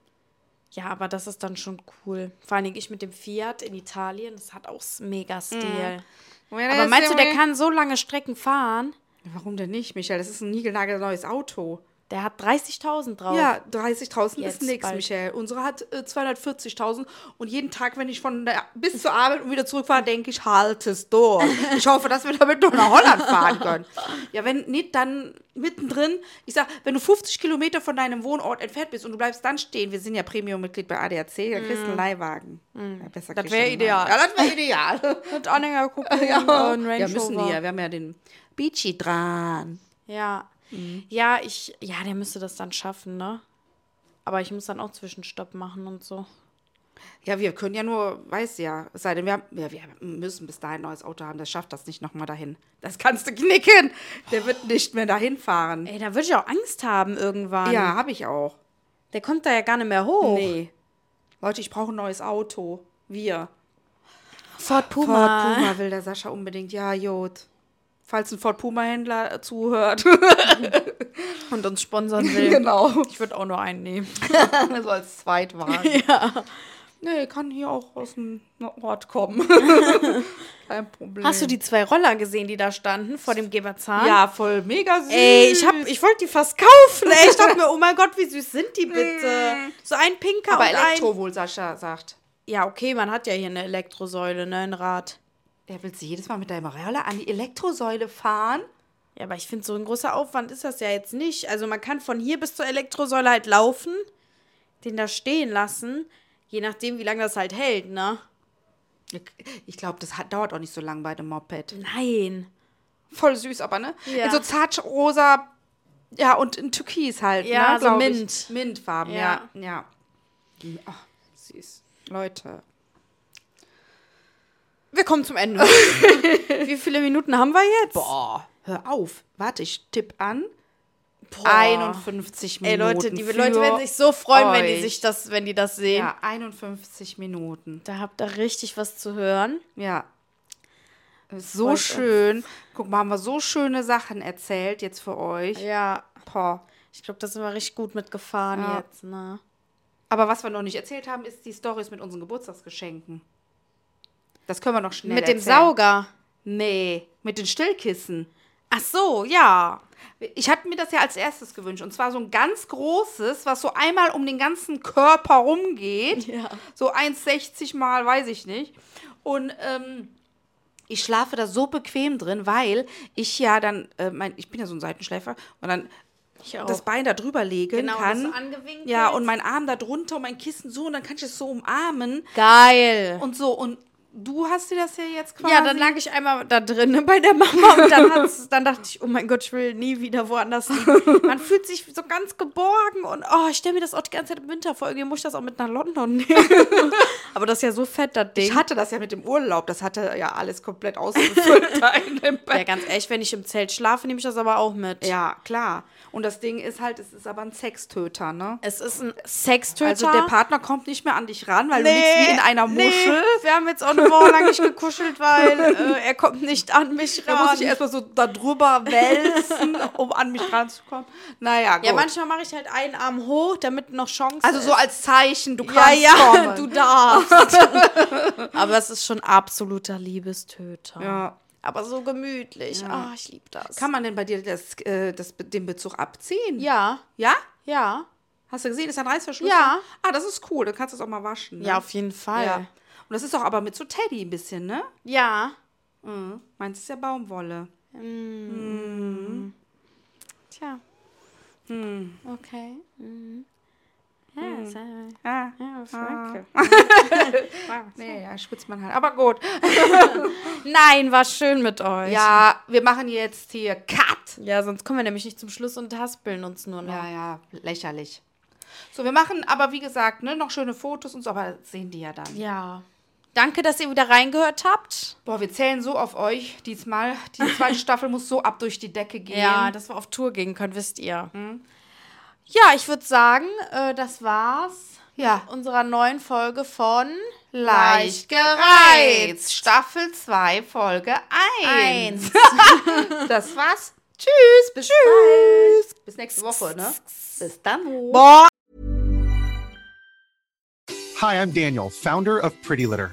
ja, aber das ist dann schon cool. Vor allen Dingen ich mit dem Fiat in Italien, das hat auch mega Stil. Aber meinst du, der kann so lange Strecken fahren? Warum denn nicht, Michael? Das ist ein niegelnagelneues Auto. Der hat 30.000 drauf. Ja, 30.000 Jetzt ist bald. Michael. Unsere hat äh, 240.000 und jeden Tag, wenn ich von der, bis zur Arbeit und wieder zurückfahre, denke ich, halt es durch. Ich hoffe, dass wir damit noch nach Holland fahren können. Ja, wenn nicht, dann mittendrin. Ich sag, wenn du 50 Kilometer von deinem Wohnort entfernt bist und du bleibst dann stehen, wir sind ja Premium-Mitglied bei ADAC, dann kriegst du einen Leihwagen. Ja, besser Mm. Das kriegst wär du einen ideal. Ja, das wäre ideal. Mit Anhänger gucken ja, und Range ja, müssen wir. Wir haben ja den Beachy dran. Ja. Mhm. Ja, ich, ja, der müsste das dann schaffen, ne? Aber ich muss dann auch Zwischenstopp machen und so. Ja, wir können ja nur, weiß ja, es sei denn, wir, haben, ja, wir müssen bis dahin ein neues Auto haben, das schafft das nicht nochmal dahin. Das kannst du knicken. Der wird nicht mehr dahin fahren. Ey, da würde ich auch Angst haben irgendwann. Ja, habe ich auch. Der kommt da ja gar nicht mehr hoch. Nee. Leute, ich brauche ein neues Auto. Wir. Ford Ford Puma. Puma will der Sascha unbedingt. Ja, Jod. Falls ein Ford Puma-Händler zuhört. Und uns sponsern will. genau. Ich würde auch nur einen nehmen. so als Zweitwagen. ja. Nee, kann hier auch aus dem Ort kommen. Kein Problem. Hast du die zwei Roller gesehen, die da standen vor dem Geberzahn? Ja, voll mega süß. Ey, ich, hab, ich wollte die fast kaufen. Ey. Ich dachte mir, oh mein Gott, wie süß sind die bitte? So ein pinker Aber und Elektro ein... wohl, Sascha sagt. Ja, okay, man hat ja hier eine Elektrosäule, ne, ein Rad. Ja, willst du jedes Mal mit deinem Roller an die Elektrosäule fahren? Ja, aber ich finde, so ein großer Aufwand ist das ja jetzt nicht. Also man kann von hier bis zur Elektrosäule halt laufen, den da stehen lassen, je nachdem, wie lange das halt hält, ne? Ich glaube, das hat, dauert auch nicht so lang bei dem Moped. Nein. Voll süß, aber ne? Ja. In so zartrosa, ja, und in Türkis halt, Ja, ne? so Mint. Ich. Mintfarben, ja. Ja. Ach, süß. Leute. Wir kommen zum Ende. wie viele Minuten haben wir jetzt? Boah, hör auf. Warte, ich tipp an. 51 Ey, Minuten. Leute, die Leute werden sich so freuen, wenn die euch. sich das, wenn die das sehen. Ja, 51 Minuten. Da habt ihr richtig was zu hören. Ja. So Voll schön. Guck mal, haben wir so schöne Sachen erzählt jetzt für euch. Ja, Boah. ich glaube, da sind wir richtig gut mitgefahren Ja. jetzt, ne? Aber was wir noch nicht erzählt haben, ist die Stories mit unseren Geburtstagsgeschenken. Das können wir noch schnell Mit dem erzählen. Sauger. Nee, mit den Stillkissen. Ach so, ja. Ich hatte mir das ja als erstes gewünscht. Und zwar so ein ganz großes, was so einmal um den ganzen Körper rumgeht. Ja. So 1,60 mal, weiß ich nicht. Und ähm, ich schlafe da so bequem drin, weil ich ja dann, äh, mein, ich bin ja so ein Seitenschläfer, und dann das Bein da drüber legen Genau, kann. das so angewinkelt. ja, und mein Arm da drunter und mein Kissen so und dann kann ich es so umarmen Geil. und so. Und du hast dir das ja jetzt quasi. Ja, dann lag ich einmal da drin bei der Mama und dann, dann dachte ich, oh mein Gott, ich will nie wieder woanders liegen. Man fühlt sich so ganz geborgen und oh, ich stelle mir das auch die ganze Zeit im Winter vor. Irgendwie muss ich das auch mit nach London nehmen. Aber das ist ja so fett, das Ding. Ich hatte das ja mit dem Urlaub, das hatte ja alles komplett ausgefüllt da in dem ja, ganz ehrlich, wenn ich im Zelt schlafe, nehme ich das aber auch mit. Ja, klar. Und das Ding ist halt, es ist aber ein Sextöter, ne? Es ist ein Sextöter. Also der Partner kommt nicht mehr an dich ran, weil du liegst wie in einer Muschel. Nee, wir haben jetzt auch eine Woche lang nicht gekuschelt, weil äh, er kommt nicht an mich Da ran. muss ich erstmal so da drüber wälzen, um an mich ranzukommen. Naja, gut. ja, manchmal mache ich halt einen Arm hoch, damit noch Chance also ist. so als Zeichen, du Ja, kannst ja, kommen. du darfst. Aber es ist schon absoluter Liebestöter. Ja. Aber so gemütlich. Ah, ich liebe das. Kann man denn bei dir das, äh, das, den Bezug abziehen? ja, Ja? ja. Hast du gesehen, ist ein Reißverschluss? Ja. Ah, das ist cool, dann kannst du es auch mal waschen. Ne? Ja, auf jeden Fall. Ja. Ja. Und das ist doch aber mit so Teddy ein bisschen, ne? ja. Mhm. Meins ist ja Baumwolle. Tja. Okay. Mhm. Ja, ist, äh, Ah. ja, Franke. Nee, ja, spitzt man halt. Aber gut. Nein, war schön mit euch. Ja, wir machen jetzt hier Cut. Ja, sonst kommen wir nämlich nicht zum Schluss und haspeln uns nur noch. Ja, ja, lächerlich. So, wir machen aber, wie gesagt, ne, noch schöne Fotos und so, aber sehen die ja dann. Ja. Danke, dass ihr wieder reingehört habt. Boah, wir zählen so auf euch diesmal. Die zweite Staffel muss so ab durch die Decke gehen. Ja, dass wir auf Tour gehen können, wisst ihr. Ja, ich würde sagen, äh, das war's. Ja. Unserer neuen Folge von Leicht gereizt. Staffel 2, Folge 1. Das war's. Tschüss. Bis bald. Bis nächste Woche, ne? Bis dann. Boah. Hi, I'm Daniel, founder of Pretty Litter.